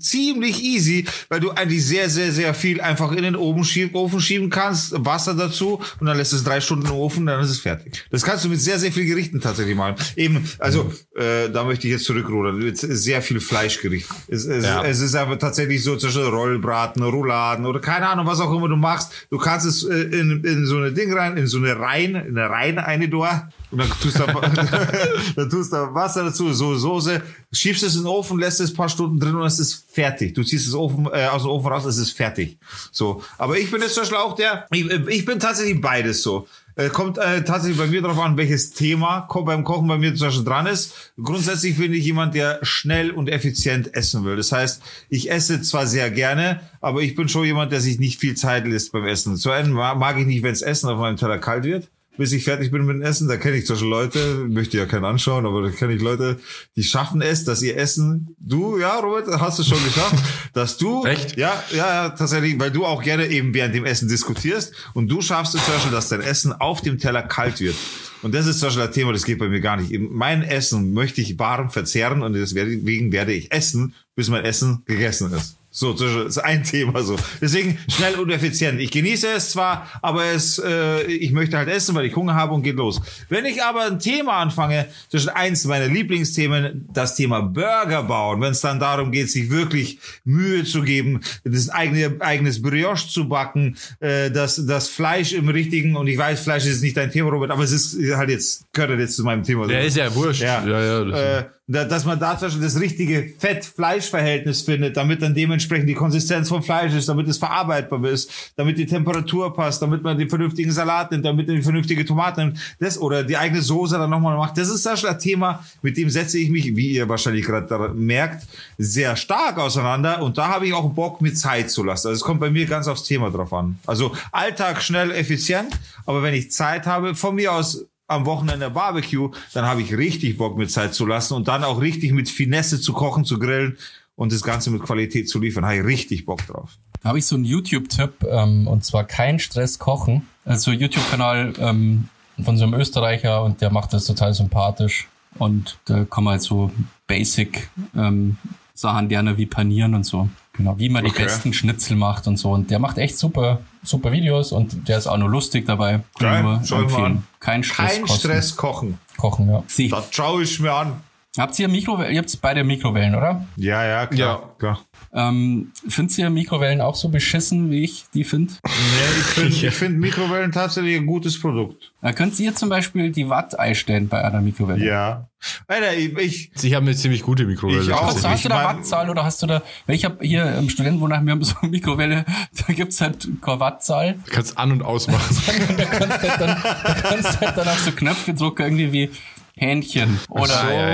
ziemlich easy, weil du eigentlich sehr, sehr, sehr viel einfach in den Ofen schieben, Ofen schieben kannst, Wasser dazu und dann lässt es drei Stunden im Ofen, dann ist es fertig. Das kannst du mit sehr, sehr viel Gerichten tatsächlich machen. Eben, also äh, da möchte ich jetzt zurückrudern. Mit sehr viel Fleischgericht. Es, es, Ja. es ist aber tatsächlich so zwischen Rollbraten, Rouladen oder keine Ahnung, was auch immer du machst. Du kannst es äh, in, in so eine Ding rein, in so eine Reihen, in eine Reihen eine da und dann tust du, [laughs] [laughs] dann tust du Wasser dazu, so Soße, schiebst es in den Ofen, lässt es ein paar Stunden drin und es ist fertig. Du ziehst es Ofen, äh, aus dem Ofen raus, es ist fertig. So, aber ich bin jetzt zum Beispiel auch der, ich, ich bin tatsächlich beides so. Äh, Kommt äh, tatsächlich bei mir darauf an, welches Thema beim Kochen bei mir zum Beispiel dran ist. Grundsätzlich bin ich jemand, der schnell und effizient essen will. Das heißt, ich esse zwar sehr gerne, aber ich bin schon jemand, der sich nicht viel Zeit lässt beim Essen. Zu einem ma- mag ich nicht, wenn das Essen auf meinem Teller kalt wird. Bis ich fertig bin mit dem Essen. Da kenne ich zum Beispiel Leute, möchte ja keinen anschauen, aber da kenne ich Leute, die schaffen es, dass ihr Essen, du, ja, Robert, hast du schon geschafft, [laughs] dass du, Echt? ja, ja, ja, tatsächlich, weil du auch gerne eben während dem Essen diskutierst und du schaffst es zum Beispiel, dass dein Essen auf dem Teller kalt wird. Und das ist zum Beispiel ein Thema, das geht bei mir gar nicht. Mein Essen möchte ich warm verzehren und deswegen werde ich essen, bis mein Essen gegessen ist. So, das ist ein [laughs] Thema so. Deswegen schnell und effizient. Ich genieße es zwar, aber es, äh, ich möchte halt essen, weil ich Hunger habe und geht los. Wenn ich aber ein Thema anfange, ist eins meiner Lieblingsthemen, das Thema Burger bauen. Wenn es dann darum geht, sich wirklich Mühe zu geben, das eigene eigenes Brioche zu backen, äh, das das Fleisch im richtigen und ich weiß, Fleisch ist nicht dein Thema, Robert, aber es ist halt jetzt gehört jetzt zu meinem Thema. Der ist ja wurscht. Ja, ja, ja das äh, da- dass man da zum Beispiel das richtige Fett-Fleisch-Verhältnis findet, damit dann dementsprechend die Konsistenz vom Fleisch ist, damit es verarbeitbar ist, damit die Temperatur passt, damit man den vernünftigen Salat nimmt, damit man die vernünftige Tomate nimmt, das oder die eigene Soße dann nochmal macht. Das ist zum Beispiel ein Thema, mit dem setze ich mich, wie ihr wahrscheinlich gerade merkt, sehr stark auseinander und da habe ich auch Bock, mir Zeit zu lassen. Also es kommt bei mir ganz aufs Thema drauf an. Also Alltag schnell, effizient, aber wenn ich Zeit habe, von mir aus am Wochenende Barbecue, dann habe ich richtig Bock mit Zeit zu lassen und dann auch richtig mit Finesse zu kochen, zu grillen und das Ganze mit Qualität zu liefern. Habe ich richtig Bock drauf. Da habe ich so einen YouTube-Tipp, ähm, und zwar kein Stress kochen. Also YouTube-Kanal ähm, von so einem Österreicher und der macht das total sympathisch. Und da kann man halt so Basic ähm, Sachen gerne wie panieren und so. Genau, wie man die Okay. besten Schnitzel macht und so. Und der macht echt super, super Videos und der ist auch nur lustig dabei. Geil, ich nur an. Kein Stress Kein kosten. Stress kochen. kochen, ja. Sie, Das schaue ich mir an. habt ihr Mikrowellen? Ihr habt beide Mikrowellen, oder? Ja, ja, klar. Ja. klar. Ähm, findet ihr Mikrowellen auch so beschissen, wie ich die finde? Nee, ich finde ich find Mikrowellen tatsächlich ein gutes Produkt. Da könnt ihr zum Beispiel die Watt einstellen bei einer Mikrowelle. Ja. Alter, ich, ich Sie haben eine ziemlich gute Mikrowelle. Ich auch. Hast, du- hast Ich du da Wattzahl oder hast du da, weil ich habe hier im Studentenwohnheim, wir haben so eine Mikrowelle, [laughs] da gibt's halt Wattzahl. Du kannst an- und ausmachen. [laughs] Da kannst du halt dann, da kannst du halt dann auf so Knöpfe drücken, irgendwie wie Hähnchen oder so, ja,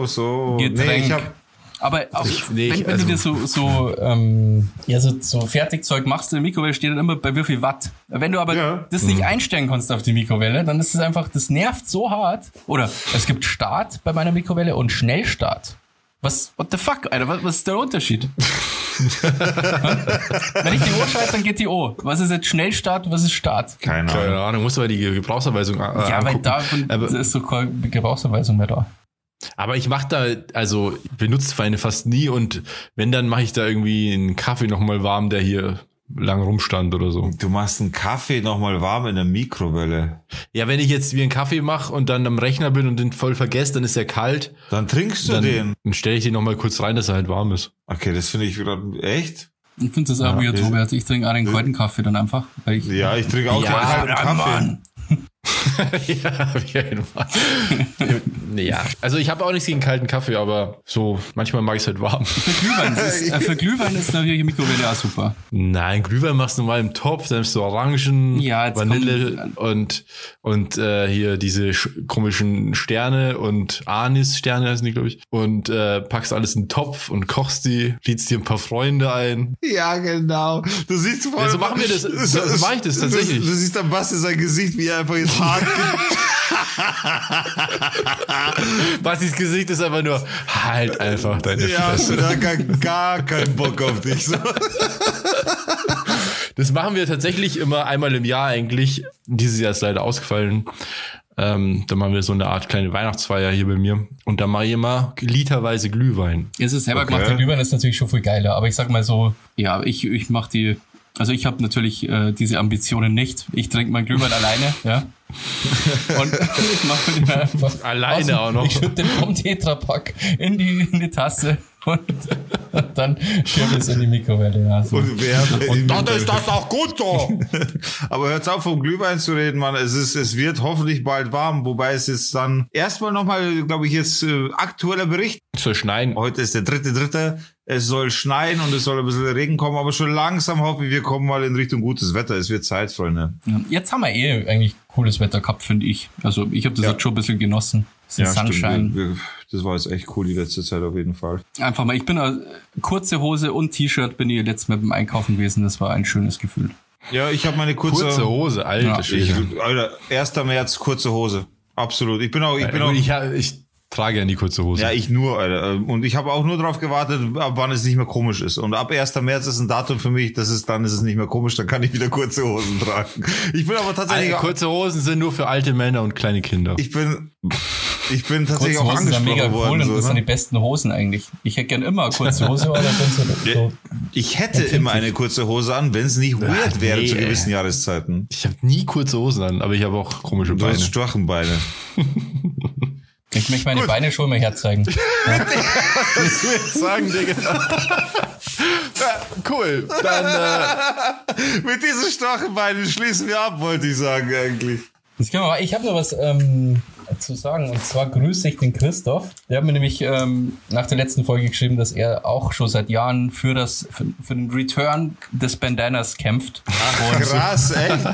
ja. so. Getränk. Nee, ich hab, aber auch, Ich- nee, wenn, ich- wenn also- du dir so, so, ähm, ja, so, so Fertigzeug machst in der Mikrowelle, steht dann immer bei wie viel Watt. Wenn du aber Ja. das Mhm. nicht einstellen kannst auf die Mikrowelle, dann ist es einfach, das nervt so hart. Oder es gibt Start bei meiner Mikrowelle und Schnellstart. Was, what the fuck, Alter, was, was ist der Unterschied? [laughs] Wenn ich die O schalte, dann geht die O. Was ist jetzt Schnellstart, was ist Start? keine Ahnung. Keine Ahnung, musst du mal die Gebrauchsanweisung äh, Ja, weil da aber, ist so keine Gebrauchsanweisung mehr da. Aber ich mache da, also benutze Feine fast nie und wenn, dann mache ich da irgendwie einen Kaffee nochmal warm, der hier lang rumstand oder so. Du machst einen Kaffee nochmal warm in der Mikrowelle. Ja, wenn ich jetzt wie einen Kaffee mache und dann am Rechner bin und den voll vergesse, dann ist er kalt. Dann trinkst du Dann, den. dann stelle ich den nochmal kurz rein, dass er halt warm ist. Okay, das finde ich wieder echt. Ich finde das auch weird, ist- Robert. Ich trinke auch den kalten Kaffee dann einfach. Weil ich, Ja, ich trinke auch Ja, den kalten Kaffee. Mann. [laughs] ja, auf jeden Fall. [laughs] ja, also ich habe auch nichts gegen kalten Kaffee, aber so manchmal mag ich es halt warm. Glühwein ist, [laughs] äh, für Glühwein ist natürlich die Mikrowelle auch super. Nein, Glühwein machst du mal im Topf, dann nimmst du Orangen, Ja, Vanille und, und äh, hier diese sch- komischen Sterne und Anis-Sterne heißen die, glaube ich. Und äh, packst alles in den Topf und kochst die, lädst dir ein paar Freunde ein. Ja, genau. Du siehst vor Ja, so machen wir das- so- so mach ich das tatsächlich. Du, du siehst am Basti sein Gesicht, wie er einfach jetzt hart. Basis Gesicht ist einfach nur, halt einfach deine ja, Fresse. da gar, gar keinen Bock auf dich. So. Das machen wir tatsächlich immer einmal im Jahr eigentlich. Dieses Jahr ist leider ausgefallen. Ähm, da machen wir so eine Art kleine Weihnachtsfeier hier bei mir. Und da mache ich immer literweise Glühwein. Es ist selber Okay. gemacht, der Glühwein ist natürlich schon viel geiler. Aber ich sag mal so, ja, ich, ich mach die, also ich habe natürlich äh, diese Ambitionen nicht. Ich trinke mein Glühwein alleine, [laughs] ja. Und ich mache den einfach Alleine auch noch. Ich schütte den vom Tetrapack in die, in die Tasse und, und dann schiebe es in die Mikrowelle. Ja, so. Und, wer, Und dann ist das auch gut so. [laughs] Aber hört auf, vom Glühwein zu reden, Mann. Es, ist, es wird hoffentlich bald warm, wobei es jetzt dann erstmal nochmal, glaube ich, jetzt äh, aktueller Bericht. Soll schneiden. Heute ist der dritte, dritte. Es soll schneien und es soll ein bisschen Regen kommen, aber schon langsam hoffe ich, wir kommen mal in Richtung gutes Wetter. Es wird Zeit, Freunde. Ja, Jetzt haben wir eh eigentlich cooles Wetter gehabt, finde ich. Also ich habe das Ja. jetzt schon ein bisschen genossen. Bisschen Sunshine. stimmt. Wir, wir, das war jetzt echt cool die letzte Zeit auf jeden Fall. Einfach mal, ich bin äh, kurze Hose und T-Shirt bin ich letztes Mal beim Einkaufen gewesen. Das war ein schönes Gefühl. Ja, ich habe meine kurze, Kurze Hose, alter Ja, Ich. Alter, 1. März, kurze Hose. Absolut. Ich bin auch, ich bin auch, ich, ich trage ja nie kurze Hose. ja, ich nur, Alter. Und ich habe auch nur darauf gewartet, ab wann es nicht mehr komisch ist. Und ab 1. März ist ein Datum für mich, das ist, dann ist es nicht mehr komisch, dann kann ich wieder kurze Hosen tragen. Ich bin aber tatsächlich, Alter, auch, kurze Hosen sind nur für alte Männer und kleine Kinder. ich bin, ich bin tatsächlich Kurze auch Hosen sind angesprochen mega cool worden. und das So, sind die ne? besten Hosen eigentlich. Ich hätte gern immer eine kurze Hose, aber dann so, so. Ich hätte immer eine kurze Hose an, wenn es nicht weird wäre nee, zu ey. gewissen Jahreszeiten. Ich habe nie kurze Hosen an, aber ich habe auch komische Du Beine. hast Strachenbeine. [laughs] Ich möchte meine Beine schon mal herzeigen. Was will ich sagen, Digga? ja, cool. Dann äh, Mit diesen Strachenbeinen schließen wir ab, wollte ich sagen eigentlich. Das können wir mal. Ich habe noch was ähm, zu sagen. Und zwar grüße ich den Christoph. Der hat mir nämlich ähm, nach der letzten Folge geschrieben, dass er auch schon seit Jahren für, das, für, für den Return des Bandanas kämpft. Und Krass, [laughs] echt?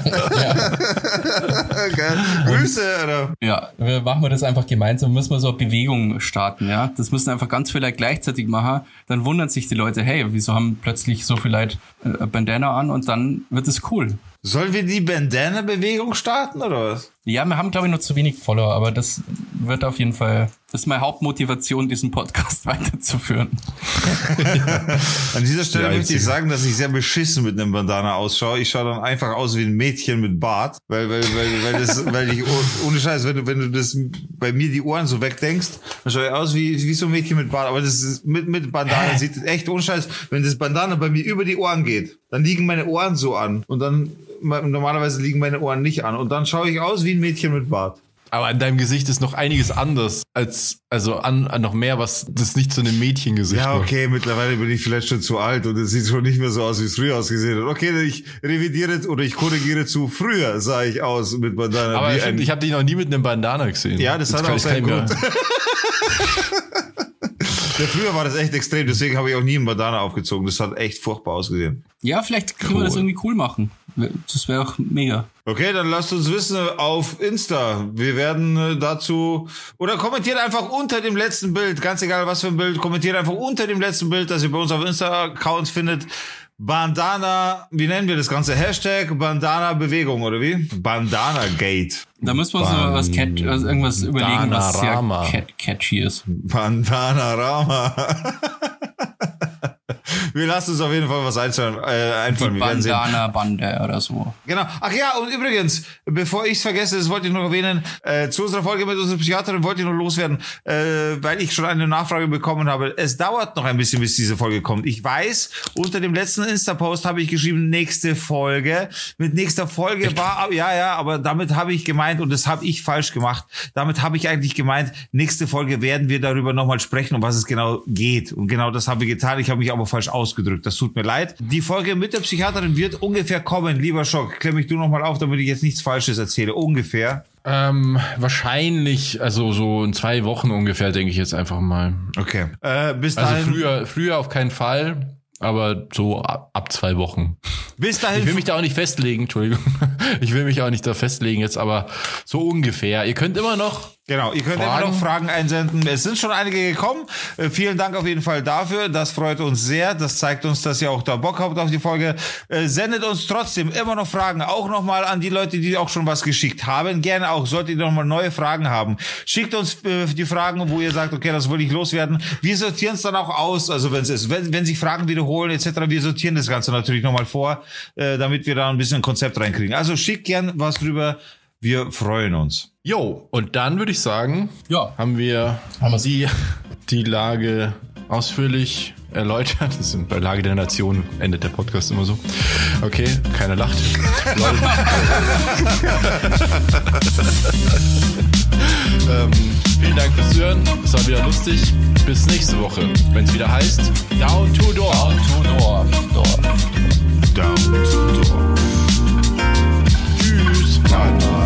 Geil. Grüße, Alter. Ja, wir machen wir das einfach gemeinsam. Müssen wir so eine Bewegung starten, ja. Das müssen einfach ganz viele Leute gleichzeitig machen. Dann wundern sich die Leute, hey, wieso haben plötzlich so viele Leute äh, Bandana an und dann wird es cool. Sollen wir die Bandana-Bewegung starten, oder was? Ja, wir haben, glaube ich, noch zu wenig Follower, aber das wird auf jeden Fall, das ist meine Hauptmotivation, diesen Podcast [laughs] weiterzuführen. [laughs] An dieser Stelle möchte ich sagen, dass ich sehr beschissen mit einem Bandana ausschaue. Ich schaue dann einfach aus wie ein Mädchen mit Bart, weil, weil, weil, weil, das, [laughs] weil ich, oh- ohne Scheiß, wenn du, wenn du das bei mir die Ohren so wegdenkst, dann schaue ich aus wie, wie so ein Mädchen mit Bart. Aber das ist mit, mit Bandana sieht echt ohne Scheiß, wenn das Bandana bei mir über die Ohren geht, dann liegen meine Ohren so an und dann, normalerweise liegen meine Ohren nicht an und dann schaue ich aus wie ein Mädchen mit Bart. aber an deinem Gesicht ist noch einiges anders als also an, an noch mehr, was das nicht zu einem Mädchengesicht Ja, macht. okay, mittlerweile bin ich vielleicht schon zu alt und es sieht schon nicht mehr so aus, wie es früher ausgesehen hat. Okay, ich revidiere oder ich korrigiere zu früher sah ich aus mit Bandana. Aber ich, ich habe dich noch nie mit einem Bandana gesehen. Ja, das hat kann auch seinen Grund. [laughs] ja, früher war das echt extrem, deswegen habe ich auch nie einen Bandana aufgezogen. Das hat echt furchtbar ausgesehen. Ja, vielleicht können wir das Cool. irgendwie cool machen. Das wäre auch mega. Okay, dann lasst uns wissen auf Insta. Wir werden äh, dazu oder kommentiert einfach unter dem letzten Bild, ganz egal was für ein Bild, kommentiert einfach unter dem letzten Bild, das ihr bei uns auf Insta-Accounts findet. Bandana, wie nennen wir das Ganze? Hashtag Bandana Bewegung oder wie? Bandana Gate. Da müssen wir uns noch was catch, also irgendwas überlegen, was sehr cat catchy ist. Bandana Rama. [laughs] Wir lassen uns auf jeden Fall was einfallen. Äh, einfallen. Sehen. Bandana-Bande oder so. Genau. Ach ja, und übrigens, bevor ich es vergesse, das wollte ich noch erwähnen, äh, zu unserer Folge mit unserer Psychiaterin wollte ich noch loswerden, äh, weil ich schon eine Nachfrage bekommen habe. Es dauert noch ein bisschen, bis diese Folge kommt. Ich weiß, unter dem letzten Insta-Post habe ich geschrieben, nächste Folge. Mit nächster Folge war, ja, ja, aber damit habe ich gemeint, und das habe ich falsch gemacht, damit habe ich eigentlich gemeint, nächste Folge werden wir darüber nochmal sprechen, um was es genau geht. Und genau das haben wir getan. Ich habe mich aber falsch ausgedrückt. Das tut mir leid. Die Folge mit der Psychiaterin wird ungefähr kommen. Lieber Schock, klär mich du nochmal auf, damit ich jetzt nichts Falsches erzähle. Ungefähr. Ähm, wahrscheinlich, also so in zwei Wochen ungefähr, denke ich jetzt einfach mal. Okay. Äh, bis Also dahin. früher, früher auf keinen Fall, aber so ab, ab zwei Wochen. bis dahin. Ich will mich da auch nicht festlegen, [laughs] Entschuldigung. Ich will mich auch nicht da festlegen jetzt, aber so ungefähr. Ihr könnt immer noch Genau, ihr könnt immer Fragen? noch Fragen einsenden. Es sind schon einige gekommen. Äh, vielen Dank auf jeden Fall dafür. Das freut uns sehr. Das zeigt uns, dass ihr auch da Bock habt auf die Folge. Äh, sendet uns trotzdem immer noch Fragen. Auch nochmal an die Leute, die auch schon was geschickt haben. Gerne auch, solltet ihr nochmal neue Fragen haben. Schickt uns äh, die Fragen, wo ihr sagt, okay, das will ich loswerden. Wir sortieren es dann auch aus. Also wenn es ist, wenn, wenn sich Fragen wiederholen etc., wir sortieren das Ganze natürlich nochmal vor, äh, damit wir da ein bisschen ein Konzept reinkriegen. Also schickt gern was drüber. Wir freuen uns. Jo, und dann würde ich sagen, ja. haben wir haben Sie die Lage ausführlich erläutert. Das ist bei Lage der Nation endet der Podcast immer so. Okay, keiner lacht. [laughs] ähm, vielen Dank fürs Hören. Es war wieder lustig. Bis nächste Woche, wenn es wieder heißt Down to Dorf. Down to Dorf. Dorf. Down to Dorf. Tschüss. Nein, nein.